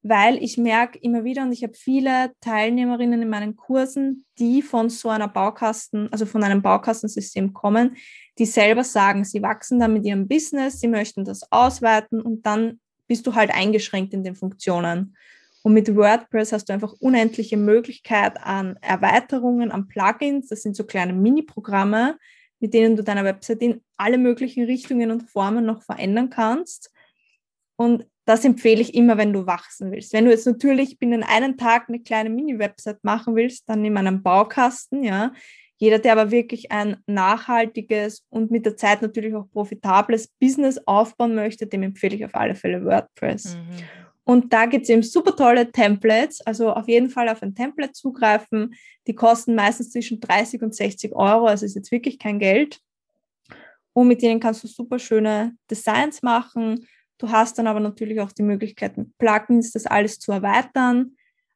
weil ich merke immer wieder und ich habe viele Teilnehmerinnen in meinen Kursen, die von so einer Baukasten, also von einem Baukastensystem kommen, die selber sagen, sie wachsen dann mit ihrem Business, sie möchten das ausweiten und dann bist du halt eingeschränkt in den Funktionen. Und mit WordPress hast du einfach unendliche Möglichkeit an Erweiterungen, an Plugins. Das sind so kleine Mini-Programme, mit denen du deine Website in alle möglichen Richtungen und Formen noch verändern kannst. Und das empfehle ich immer, wenn du wachsen willst. Wenn du jetzt natürlich binnen einem Tag eine kleine Mini-Website machen willst, dann nimm einen Baukasten, ja. Jeder, der aber wirklich ein nachhaltiges und mit der Zeit natürlich auch profitables Business aufbauen möchte, dem empfehle ich auf alle Fälle WordPress. Mhm. Und da gibt es eben super tolle Templates, also auf jeden Fall auf ein Template zugreifen. Die kosten meistens zwischen 30 und 60 Euro, also ist jetzt wirklich kein Geld. Und mit denen kannst du super schöne Designs machen, Du hast dann aber natürlich auch die Möglichkeit, mit Plugins das alles zu erweitern.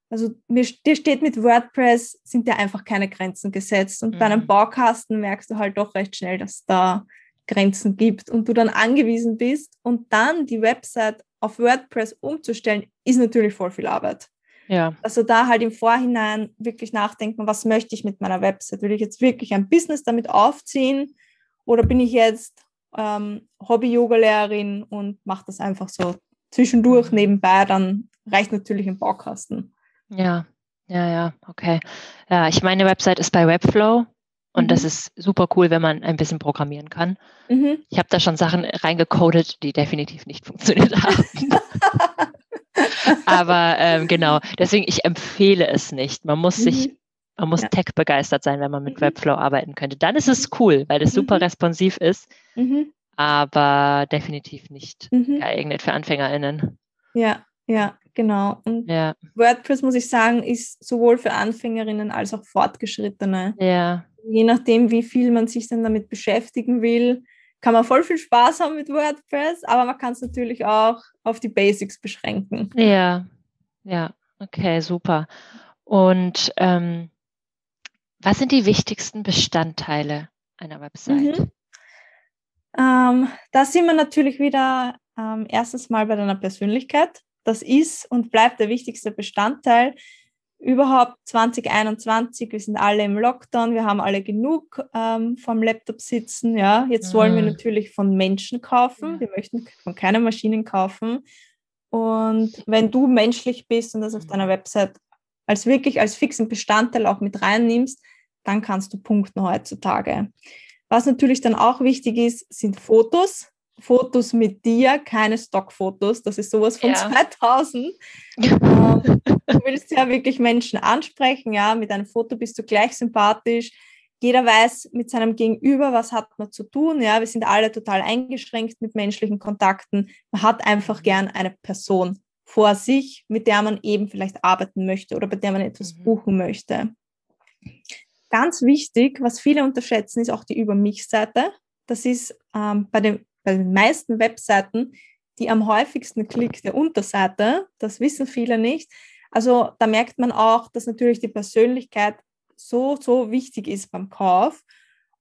Also mir, dir steht mit WordPress, sind dir einfach keine Grenzen gesetzt. Und mhm. bei einem mhm. Baukasten merkst du halt doch recht schnell, dass da Grenzen gibt und du dann angewiesen bist. Und dann die Website auf WordPress umzustellen, ist natürlich voll viel Arbeit. Ja. Also da halt im Vorhinein wirklich nachdenken, was möchte ich mit meiner Website? Will ich jetzt wirklich ein Business damit aufziehen? Oder bin ich jetzt ähm, Hobby-Yoga-Lehrerin und mache das einfach so zwischendurch mhm. nebenbei, dann reicht natürlich ein Baukasten. Ja, ja, ja, okay. Ja, ich meine Website ist bei Webflow und mhm. das ist super cool, wenn man ein bisschen programmieren kann. Mhm. Ich habe da schon Sachen reingecodet, die definitiv nicht funktioniert haben. Aber ähm, genau, deswegen, ich empfehle es nicht. Man muss sich mhm. Man muss ja. tech begeistert sein, wenn man mit mhm. Webflow arbeiten könnte. Dann ist es cool, weil es super mhm. responsiv ist. Mhm. Aber definitiv nicht mhm. geeignet für AnfängerInnen. Ja, ja, genau. Und ja. WordPress, muss ich sagen, ist sowohl für Anfängerinnen als auch Fortgeschrittene. Ja. Je nachdem, wie viel man sich dann damit beschäftigen will, kann man voll viel Spaß haben mit WordPress, aber man kann es natürlich auch auf die Basics beschränken. Ja, ja, okay, super. Und ähm, was sind die wichtigsten Bestandteile einer Website? Mhm. Ähm, da sind wir natürlich wieder ähm, erstens mal bei deiner Persönlichkeit. Das ist und bleibt der wichtigste Bestandteil. Überhaupt 2021, wir sind alle im Lockdown, wir haben alle genug ähm, vom Laptop sitzen. Ja, jetzt mhm. wollen wir mhm. natürlich von Menschen kaufen. Wir möchten von keinen Maschinen kaufen. Und wenn du menschlich bist und das auf deiner Website als wirklich als fixen Bestandteil auch mit reinnimmst, dann kannst du punkten heutzutage. Was natürlich dann auch wichtig ist, sind Fotos. Fotos mit dir, keine Stockfotos. Das ist sowas von ja. 2000. ähm, du willst ja wirklich Menschen ansprechen, ja, mit einem Foto bist du gleich sympathisch. Jeder weiß mit seinem Gegenüber, was hat man zu tun. Ja, wir sind alle total eingeschränkt mit menschlichen Kontakten. Man hat einfach gern eine Person vor sich, mit der man eben vielleicht arbeiten möchte oder bei der man etwas mhm. buchen möchte. Ganz wichtig, was viele unterschätzen, ist auch die Über mich-Seite. Das ist ähm, bei, den, bei den meisten Webseiten die am häufigsten klickt der Unterseite. Das wissen viele nicht. Also da merkt man auch, dass natürlich die Persönlichkeit so, so wichtig ist beim Kauf.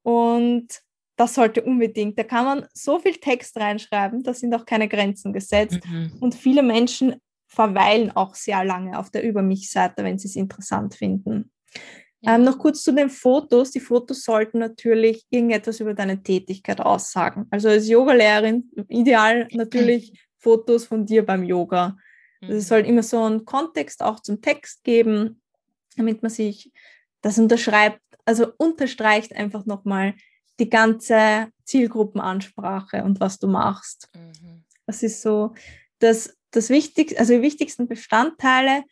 Und das sollte unbedingt, da kann man so viel Text reinschreiben, da sind auch keine Grenzen gesetzt. Mhm. Und viele Menschen verweilen auch sehr lange auf der Über mich-Seite, wenn sie es interessant finden. Ja. Ähm, noch kurz zu den Fotos. Die Fotos sollten natürlich irgendetwas über deine Tätigkeit aussagen. Also als Yogalehrerin ideal natürlich Fotos von dir beim Yoga. Also es soll mhm. immer so einen Kontext auch zum Text geben, damit man sich das unterschreibt, also unterstreicht einfach nochmal die ganze Zielgruppenansprache und was du machst. Mhm. Das ist so das, das Wichtigste, also die wichtigsten Bestandteile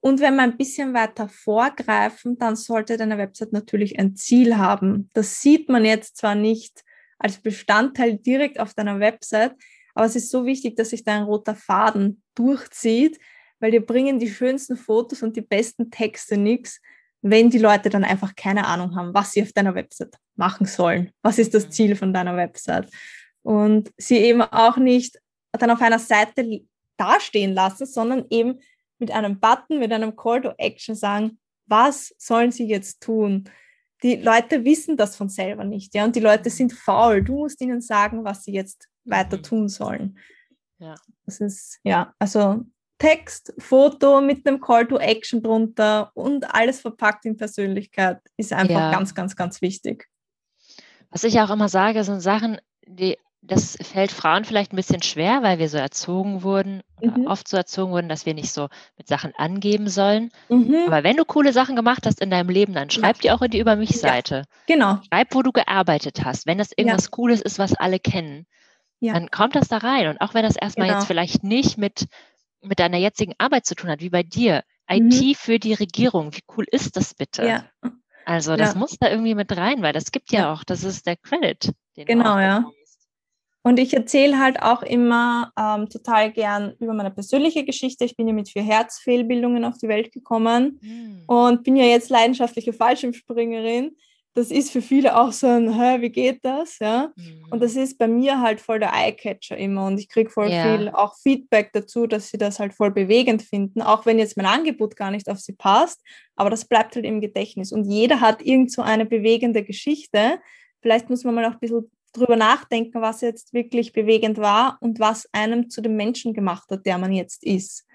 und wenn wir ein bisschen weiter vorgreifen, dann sollte deine Website natürlich ein Ziel haben. Das sieht man jetzt zwar nicht als Bestandteil direkt auf deiner Website, aber es ist so wichtig, dass sich dein roter Faden durchzieht, weil dir bringen die schönsten Fotos und die besten Texte nichts, wenn die Leute dann einfach keine Ahnung haben, was sie auf deiner Website machen sollen. Was ist das mhm. Ziel von deiner Website? Und sie eben auch nicht dann auf einer Seite dastehen lassen, sondern eben mit einem Button, mit einem Call to Action sagen, was sollen sie jetzt tun? Die Leute wissen das von selber nicht, ja, und die Leute sind faul. Du musst ihnen sagen, was sie jetzt weiter mhm. tun sollen. Ja. Das ist, ja, also Text, Foto mit einem Call to Action drunter und alles verpackt in Persönlichkeit ist einfach ja. ganz, ganz, ganz wichtig. Was ich auch immer sage, sind Sachen, die das fällt Frauen vielleicht ein bisschen schwer, weil wir so erzogen wurden, mhm. oft so erzogen wurden, dass wir nicht so mit Sachen angeben sollen. Mhm. Aber wenn du coole Sachen gemacht hast in deinem Leben, dann schreib ja. die auch in die Über mich-Seite. Ja. Genau. Schreib, wo du gearbeitet hast. Wenn das irgendwas ja. Cooles ist, was alle kennen, dann kommt das da rein. Und auch wenn das erstmal genau. jetzt vielleicht nicht mit, mit deiner jetzigen Arbeit zu tun hat, wie bei dir, mhm. IT für die Regierung, wie cool ist das bitte? Ja. Also das muss da irgendwie mit rein, weil das gibt ja auch, das ist der Credit. genau, ja. Und ich erzähle halt auch immer ähm, total gern über meine persönliche Geschichte. Ich bin ja mit vier Herzfehlbildungen auf die Welt gekommen mhm. und bin ja jetzt leidenschaftliche Fallschirmspringerin. Das ist für viele auch so ein, Hä, wie geht das? Ja? Mhm. Und das ist bei mir halt voll der Eyecatcher immer. Und ich kriege voll ja. viel auch Feedback dazu, dass sie das halt voll bewegend finden, auch wenn jetzt mein Angebot gar nicht auf sie passt. Aber das bleibt halt im Gedächtnis. Und jeder hat irgend so eine bewegende Geschichte. Vielleicht muss man mal auch ein bisschen drüber nachdenken, was jetzt wirklich bewegend war und was einem zu dem Menschen gemacht hat, der man jetzt ist.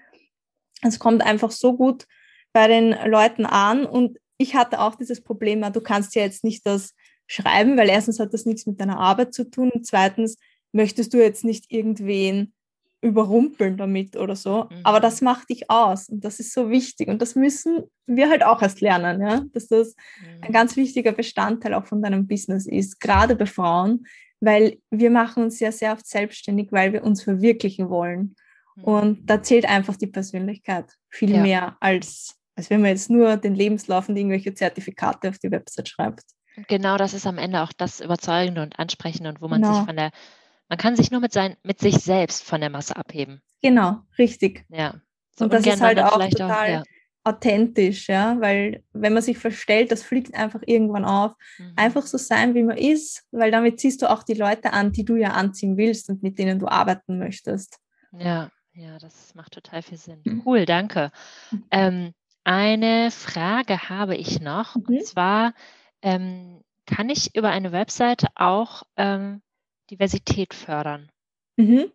Es kommt einfach so gut bei den Leuten an und ich hatte auch dieses Problem, du kannst ja jetzt nicht das schreiben, weil erstens hat das nichts mit deiner Arbeit zu tun und zweitens möchtest du jetzt nicht irgendwen überrumpeln damit oder so. Mhm. Aber das macht dich aus und das ist so wichtig und das müssen wir halt auch erst lernen, ja? dass das mhm. ein ganz wichtiger Bestandteil auch von deinem Business ist, gerade bei Frauen, weil wir machen uns ja sehr oft selbstständig, weil wir uns verwirklichen wollen. Mhm. Und da zählt einfach die Persönlichkeit viel ja. mehr als, als wenn man jetzt nur den Lebenslauf und irgendwelche Zertifikate auf die Website schreibt. genau das ist am Ende auch das Überzeugende und Ansprechende und wo man genau. sich von der man kann sich nur mit, sein, mit sich selbst von der Masse abheben. Genau, richtig. Ja. So, und das ist halt auch total auch, ja. authentisch, ja, weil wenn man sich verstellt, das fliegt einfach irgendwann auf. Mhm. Einfach so sein, wie man ist, weil damit ziehst du auch die Leute an, die du ja anziehen willst und mit denen du arbeiten möchtest. Ja, ja, das macht total viel Sinn. Mhm. Cool, danke. Mhm. Ähm, eine Frage habe ich noch, mhm. und zwar ähm, kann ich über eine Webseite auch ähm, Diversität fördern? Mhm.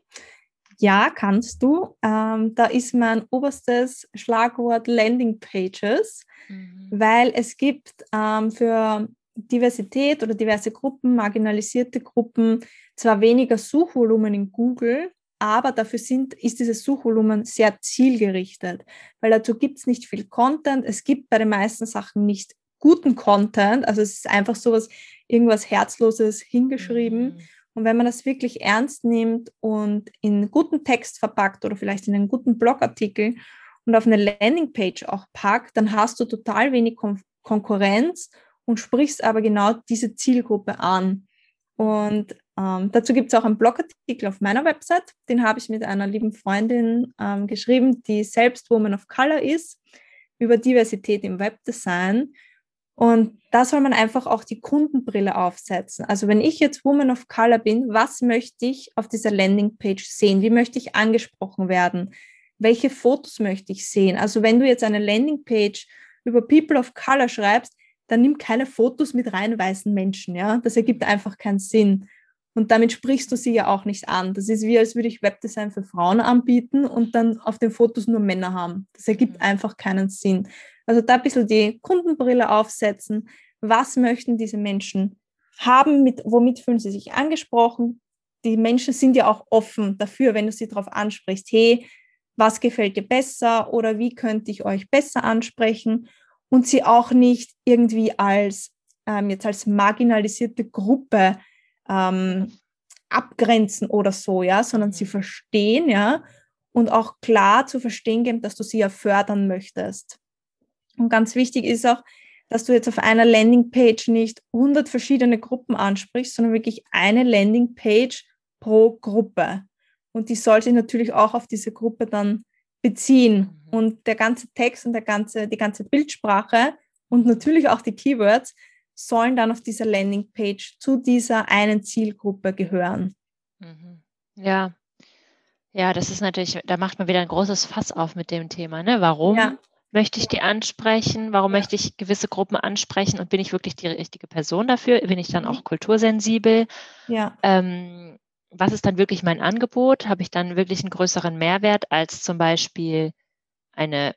Ja, kannst du. Ähm, da ist mein oberstes Schlagwort Landing Pages, mhm. weil es gibt ähm, für Diversität oder diverse Gruppen, marginalisierte Gruppen, zwar weniger Suchvolumen in Google, aber dafür sind, ist dieses Suchvolumen sehr zielgerichtet, weil dazu gibt es nicht viel Content. Es gibt bei den meisten Sachen nicht guten Content, also es ist einfach sowas, irgendwas Herzloses hingeschrieben. Mhm. Und wenn man das wirklich ernst nimmt und in guten Text verpackt oder vielleicht in einen guten Blogartikel und auf eine Landingpage auch packt, dann hast du total wenig Kon Konkurrenz und sprichst aber genau diese Zielgruppe an. Und ähm, dazu gibt es auch einen Blogartikel auf meiner Website, den habe ich mit einer lieben Freundin ähm, geschrieben, die selbst Woman of Color ist, über Diversität im Webdesign. Und da soll man einfach auch die Kundenbrille aufsetzen. Also wenn ich jetzt Woman of Color bin, was möchte ich auf dieser Landingpage sehen? Wie möchte ich angesprochen werden? Welche Fotos möchte ich sehen? Also wenn du jetzt eine Landingpage über People of Color schreibst, dann nimm keine Fotos mit rein weißen Menschen. Ja, das ergibt einfach keinen Sinn. Und damit sprichst du sie ja auch nicht an. Das ist wie, als würde ich Webdesign für Frauen anbieten und dann auf den Fotos nur Männer haben. Das ergibt mhm. einfach keinen Sinn. Also da ein bisschen die Kundenbrille aufsetzen. Was möchten diese Menschen haben? Mit, womit fühlen sie sich angesprochen? Die Menschen sind ja auch offen dafür, wenn du sie darauf ansprichst. Hey, was gefällt dir besser oder wie könnte ich euch besser ansprechen? Und sie auch nicht irgendwie als ähm, jetzt als marginalisierte Gruppe ähm, abgrenzen oder so, ja, sondern sie mhm. verstehen, ja, und auch klar zu verstehen geben, dass du sie ja fördern möchtest. Und ganz wichtig ist auch, dass du jetzt auf einer Landingpage nicht 100 verschiedene Gruppen ansprichst, sondern wirklich eine Landingpage pro Gruppe. Und die sollte natürlich auch auf diese Gruppe dann beziehen. Mhm. Und der ganze Text und der ganze, die ganze Bildsprache und natürlich auch die Keywords sollen dann auf dieser Landingpage zu dieser einen Zielgruppe gehören. Mhm. Ja, ja, das ist natürlich, da macht man wieder ein großes Fass auf mit dem Thema. Ne? Warum ja. Möchte ich die ansprechen? Warum möchte ich gewisse Gruppen ansprechen? Und bin ich wirklich die richtige Person dafür? Bin ich dann mhm. auch kultursensibel? Ja. Ähm, was ist dann wirklich mein Angebot? Habe ich dann wirklich einen größeren Mehrwert als zum Beispiel eine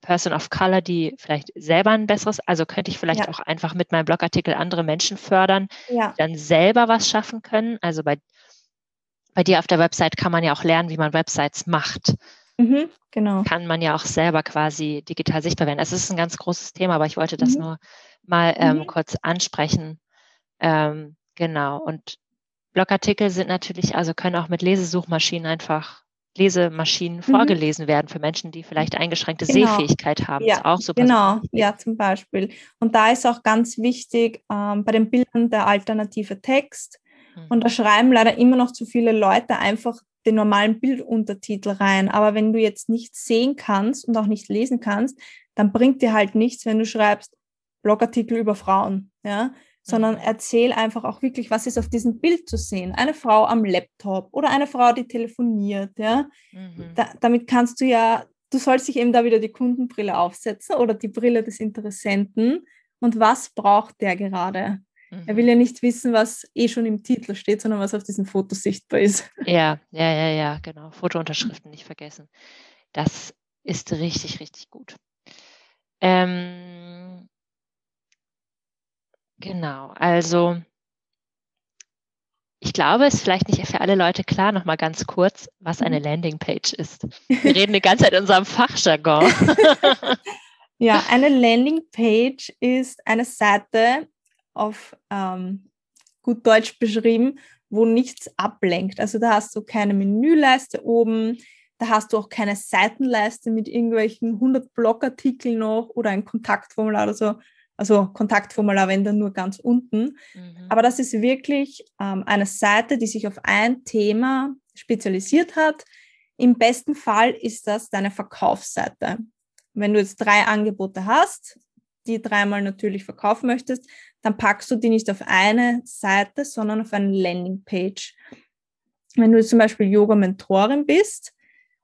Person of Color, die vielleicht selber ein besseres, also könnte ich vielleicht ja. auch einfach mit meinem Blogartikel andere Menschen fördern, ja. die dann selber was schaffen können. Also bei, bei dir auf der Website kann man ja auch lernen, wie man Websites macht. Mhm, genau. Kann man ja auch selber quasi digital sichtbar werden. Es ist ein ganz großes Thema, aber ich wollte das mhm. nur mal ähm, mhm. kurz ansprechen. Ähm, genau. Und Blogartikel sind natürlich, also können auch mit Lesesuchmaschinen einfach Lesemaschinen mhm. vorgelesen werden für Menschen, die vielleicht eingeschränkte genau. Sehfähigkeit haben. Ja, auch super genau, super ja, zum Beispiel. Und da ist auch ganz wichtig ähm, bei den Bildern der alternative Text. Mhm. Und da schreiben leider immer noch zu viele Leute einfach den normalen Bilduntertitel rein. Aber wenn du jetzt nicht sehen kannst und auch nicht lesen kannst, dann bringt dir halt nichts, wenn du schreibst Blogartikel über Frauen. Ja, sondern erzähl einfach auch wirklich, was ist auf diesem Bild zu sehen. Eine Frau am Laptop oder eine Frau, die telefoniert, ja. Mhm. Da, damit kannst du ja, du sollst dich eben da wieder die Kundenbrille aufsetzen oder die Brille des Interessenten. Und was braucht der gerade? Mhm. Er will ja nicht wissen, was eh schon im Titel steht, sondern was auf diesem Foto sichtbar ist. Ja, ja, ja, ja, genau. Fotounterschriften nicht vergessen. Das ist richtig, richtig gut. Ähm, Genau, also ich glaube, es ist vielleicht nicht für alle Leute klar, nochmal ganz kurz, was eine mhm. Landingpage ist. Wir reden die ganze Zeit in unserem Fachjargon. ja, eine Landingpage ist eine Seite auf ähm, gut Deutsch beschrieben, wo nichts ablenkt. Also da hast du keine Menüleiste oben, da hast du auch keine Seitenleiste mit irgendwelchen 100 Blogartikeln noch oder ein Kontaktformular oder so, also Kontaktformular, wenn dann nur ganz unten. Mhm. Aber das ist wirklich ähm, eine Seite, die sich auf ein Thema spezialisiert hat. Im besten Fall ist das deine Verkaufsseite. Wenn du jetzt drei Angebote hast, die dreimal natürlich verkaufen möchtest, dann packst du die nicht auf eine Seite, sondern auf eine Landingpage. Wenn du zum Beispiel Yoga-Mentorin bist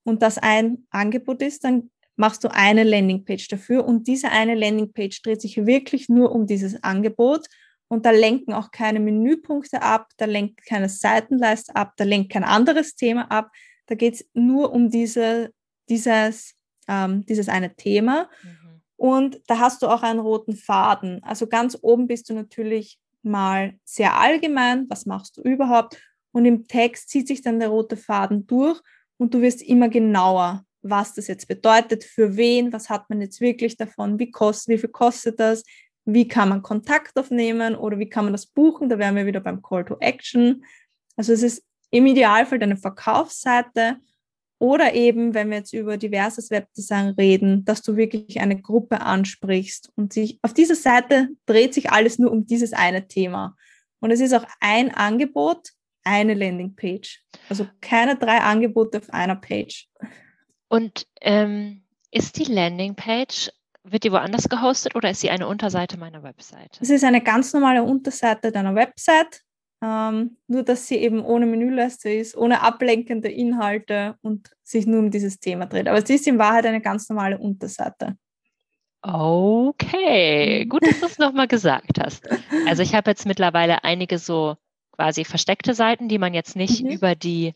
und das ein Angebot ist, dann machst du eine Landingpage dafür und diese eine Landingpage dreht sich wirklich nur um dieses Angebot und da lenken auch keine Menüpunkte ab, da lenkt keine Seitenleiste ab, da lenkt kein anderes Thema ab, da geht es nur um diese, dieses, ähm, dieses eine Thema mhm. Und da hast du auch einen roten Faden. Also ganz oben bist du natürlich mal sehr allgemein, was machst du überhaupt und im Text zieht sich dann der rote Faden durch und du wirst immer genauer was das jetzt bedeutet, für wen, was hat man jetzt wirklich davon, wie, kostet, wie viel kostet das, wie kann man Kontakt aufnehmen oder wie kann man das buchen, da wären wir wieder beim Call to Action. Also es ist im Idealfall deine Verkaufsseite Oder eben, wenn wir jetzt über diverses Webdesign reden, dass du wirklich eine Gruppe ansprichst und sich auf dieser Seite dreht sich alles nur um dieses eine Thema. Und es ist auch ein Angebot, eine Landingpage. Also keine drei Angebote auf einer Page. Und ähm, ist die Landingpage, wird die woanders gehostet oder ist sie eine Unterseite meiner Webseite? Es ist eine ganz normale Unterseite deiner Website, ähm, nur dass sie eben ohne Menüleiste ist, ohne ablenkende Inhalte und sich nur um dieses Thema dreht. Aber es ist in Wahrheit eine ganz normale Unterseite. Okay, mhm. gut, dass du es nochmal gesagt hast. Also ich habe jetzt mittlerweile einige so quasi versteckte Seiten, die man jetzt nicht mhm. über die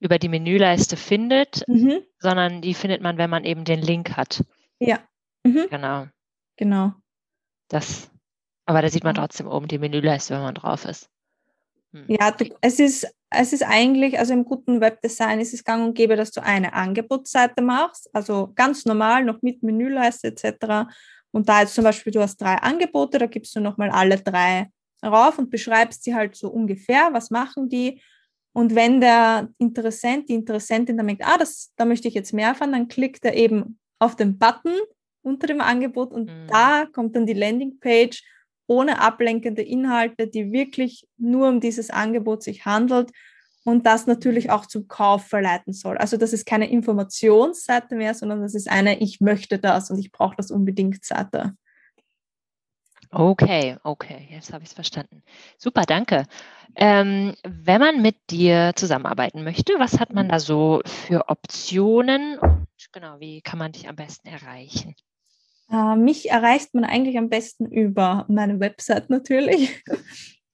über die Menüleiste findet, mhm. sondern die findet man, wenn man eben den Link hat. Ja. Mhm. Genau. Genau. Das, aber da sieht man trotzdem oben die Menüleiste, wenn man drauf ist. Hm. Ja, du, es ist es ist eigentlich, also im guten Webdesign ist es gang und gäbe, dass du eine Angebotsseite machst, also ganz normal, noch mit Menüleiste etc. Und da jetzt zum Beispiel, du hast drei Angebote, da gibst du nochmal alle drei rauf und beschreibst sie halt so ungefähr, was machen die. Und wenn der Interessent, die Interessentin dann merkt, ah, das, da möchte ich jetzt mehr erfahren, dann klickt er eben auf den Button unter dem Angebot und mhm. da kommt dann die Landingpage ohne ablenkende Inhalte, die wirklich nur um dieses Angebot sich handelt und das natürlich auch zum Kauf verleiten soll. Also das ist keine Informationsseite mehr, sondern das ist eine Ich möchte das und ich brauche das unbedingt Seite. Okay, okay, jetzt habe ich es verstanden. Super, danke. Ähm, wenn man mit dir zusammenarbeiten möchte, was hat man da so für Optionen? Und genau, wie kann man dich am besten erreichen? Äh, mich erreicht man eigentlich am besten über meine Website natürlich.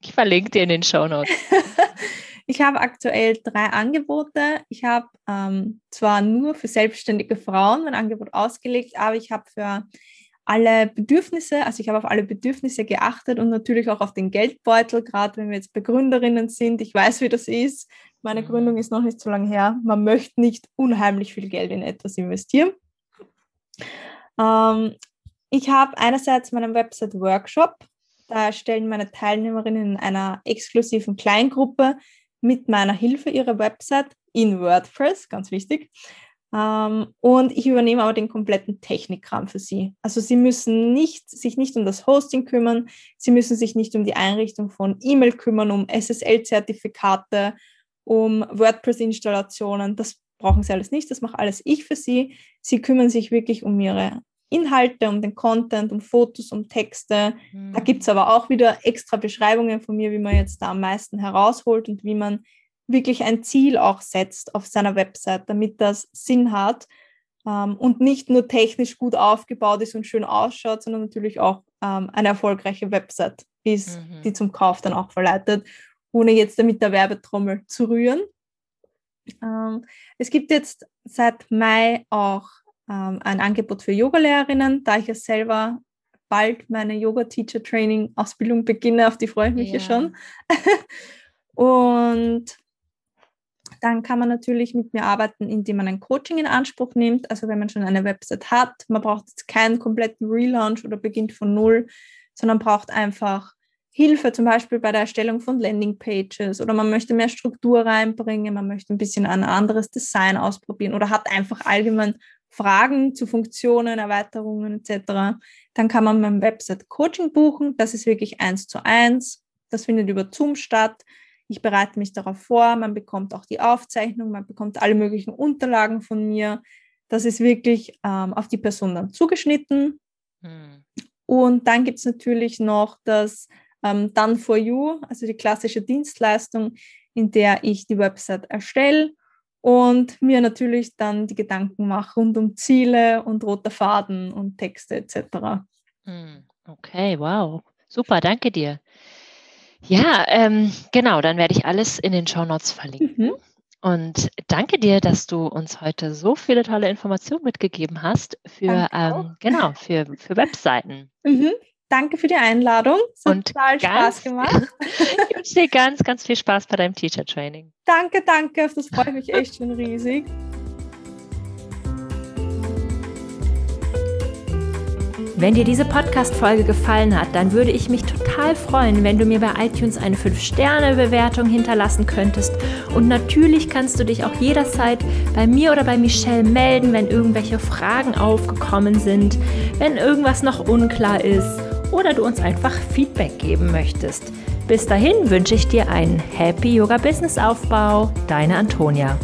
Ich verlinke dir in den Show Notes. ich habe aktuell drei Angebote. Ich habe ähm, zwar nur für selbstständige Frauen mein Angebot ausgelegt, aber ich habe für alle Bedürfnisse, also ich habe auf alle Bedürfnisse geachtet und natürlich auch auf den Geldbeutel, gerade wenn wir jetzt Begründerinnen sind. Ich weiß, wie das ist. Meine mhm. Gründung ist noch nicht so lange her. Man möchte nicht unheimlich viel Geld in etwas investieren. Ähm, ich habe einerseits meinen Website-Workshop. Da erstellen meine Teilnehmerinnen in einer exklusiven Kleingruppe mit meiner Hilfe ihre Website in WordPress, ganz wichtig. Ähm, und ich übernehme aber den kompletten Technikkram für sie. Also sie müssen nicht, sich nicht um das Hosting kümmern, sie müssen sich nicht um die Einrichtung von E-Mail kümmern, um SSL-Zertifikate, um WordPress-Installationen. Das brauchen sie alles nicht, das mache alles ich für sie. Sie kümmern sich wirklich um ihre Inhalte, um den Content, um Fotos, um Texte. Mhm. Da gibt es aber auch wieder extra Beschreibungen von mir, wie man jetzt da am meisten herausholt und wie man wirklich ein Ziel auch setzt auf seiner Website, damit das Sinn hat ähm, und nicht nur technisch gut aufgebaut ist und schön ausschaut, sondern natürlich auch ähm, eine erfolgreiche Website ist, mhm. die zum Kauf dann auch verleitet, ohne jetzt damit der Werbetrommel zu rühren. Ähm, es gibt jetzt seit Mai auch ähm, ein Angebot für Yogalehrerinnen, da ich ja selber bald meine Yoga-Teacher-Training-Ausbildung beginne, auf die freue ich mich ja, ja schon. und dann kann man natürlich mit mir arbeiten, indem man ein Coaching in Anspruch nimmt. Also wenn man schon eine Website hat, man braucht jetzt keinen kompletten Relaunch oder beginnt von null, sondern braucht einfach Hilfe, zum Beispiel bei der Erstellung von Landingpages oder man möchte mehr Struktur reinbringen, man möchte ein bisschen ein anderes Design ausprobieren oder hat einfach allgemein Fragen zu Funktionen, Erweiterungen etc., dann kann man beim Website Coaching buchen. Das ist wirklich eins zu eins. Das findet über Zoom statt. Ich bereite mich darauf vor. Man bekommt auch die Aufzeichnung, man bekommt alle möglichen Unterlagen von mir. Das ist wirklich ähm, auf die Person dann zugeschnitten. Hm. Und dann gibt es natürlich noch das ähm, Done for You, also die klassische Dienstleistung, in der ich die Website erstelle und mir natürlich dann die Gedanken mache rund um Ziele und roter Faden und Texte etc. Hm, okay, wow. Super, danke dir. Ja, ähm, genau, dann werde ich alles in den Show Notes verlinken. Mhm. Und danke dir, dass du uns heute so viele tolle Informationen mitgegeben hast für, ähm, genau, für, für Webseiten. Mhm. Danke für die Einladung. Es hat und total ganz, Spaß gemacht. ich wünsche dir ganz, ganz viel Spaß bei deinem Teacher Training. Danke, danke. Das freut mich echt schon riesig. Wenn dir diese Podcast-Folge gefallen hat, dann würde ich mich total freuen, wenn du mir bei iTunes eine 5-Sterne-Bewertung hinterlassen könntest. Und natürlich kannst du dich auch jederzeit bei mir oder bei Michelle melden, wenn irgendwelche Fragen aufgekommen sind, wenn irgendwas noch unklar ist oder du uns einfach Feedback geben möchtest. Bis dahin wünsche ich dir einen Happy Yoga Business Aufbau. Deine Antonia.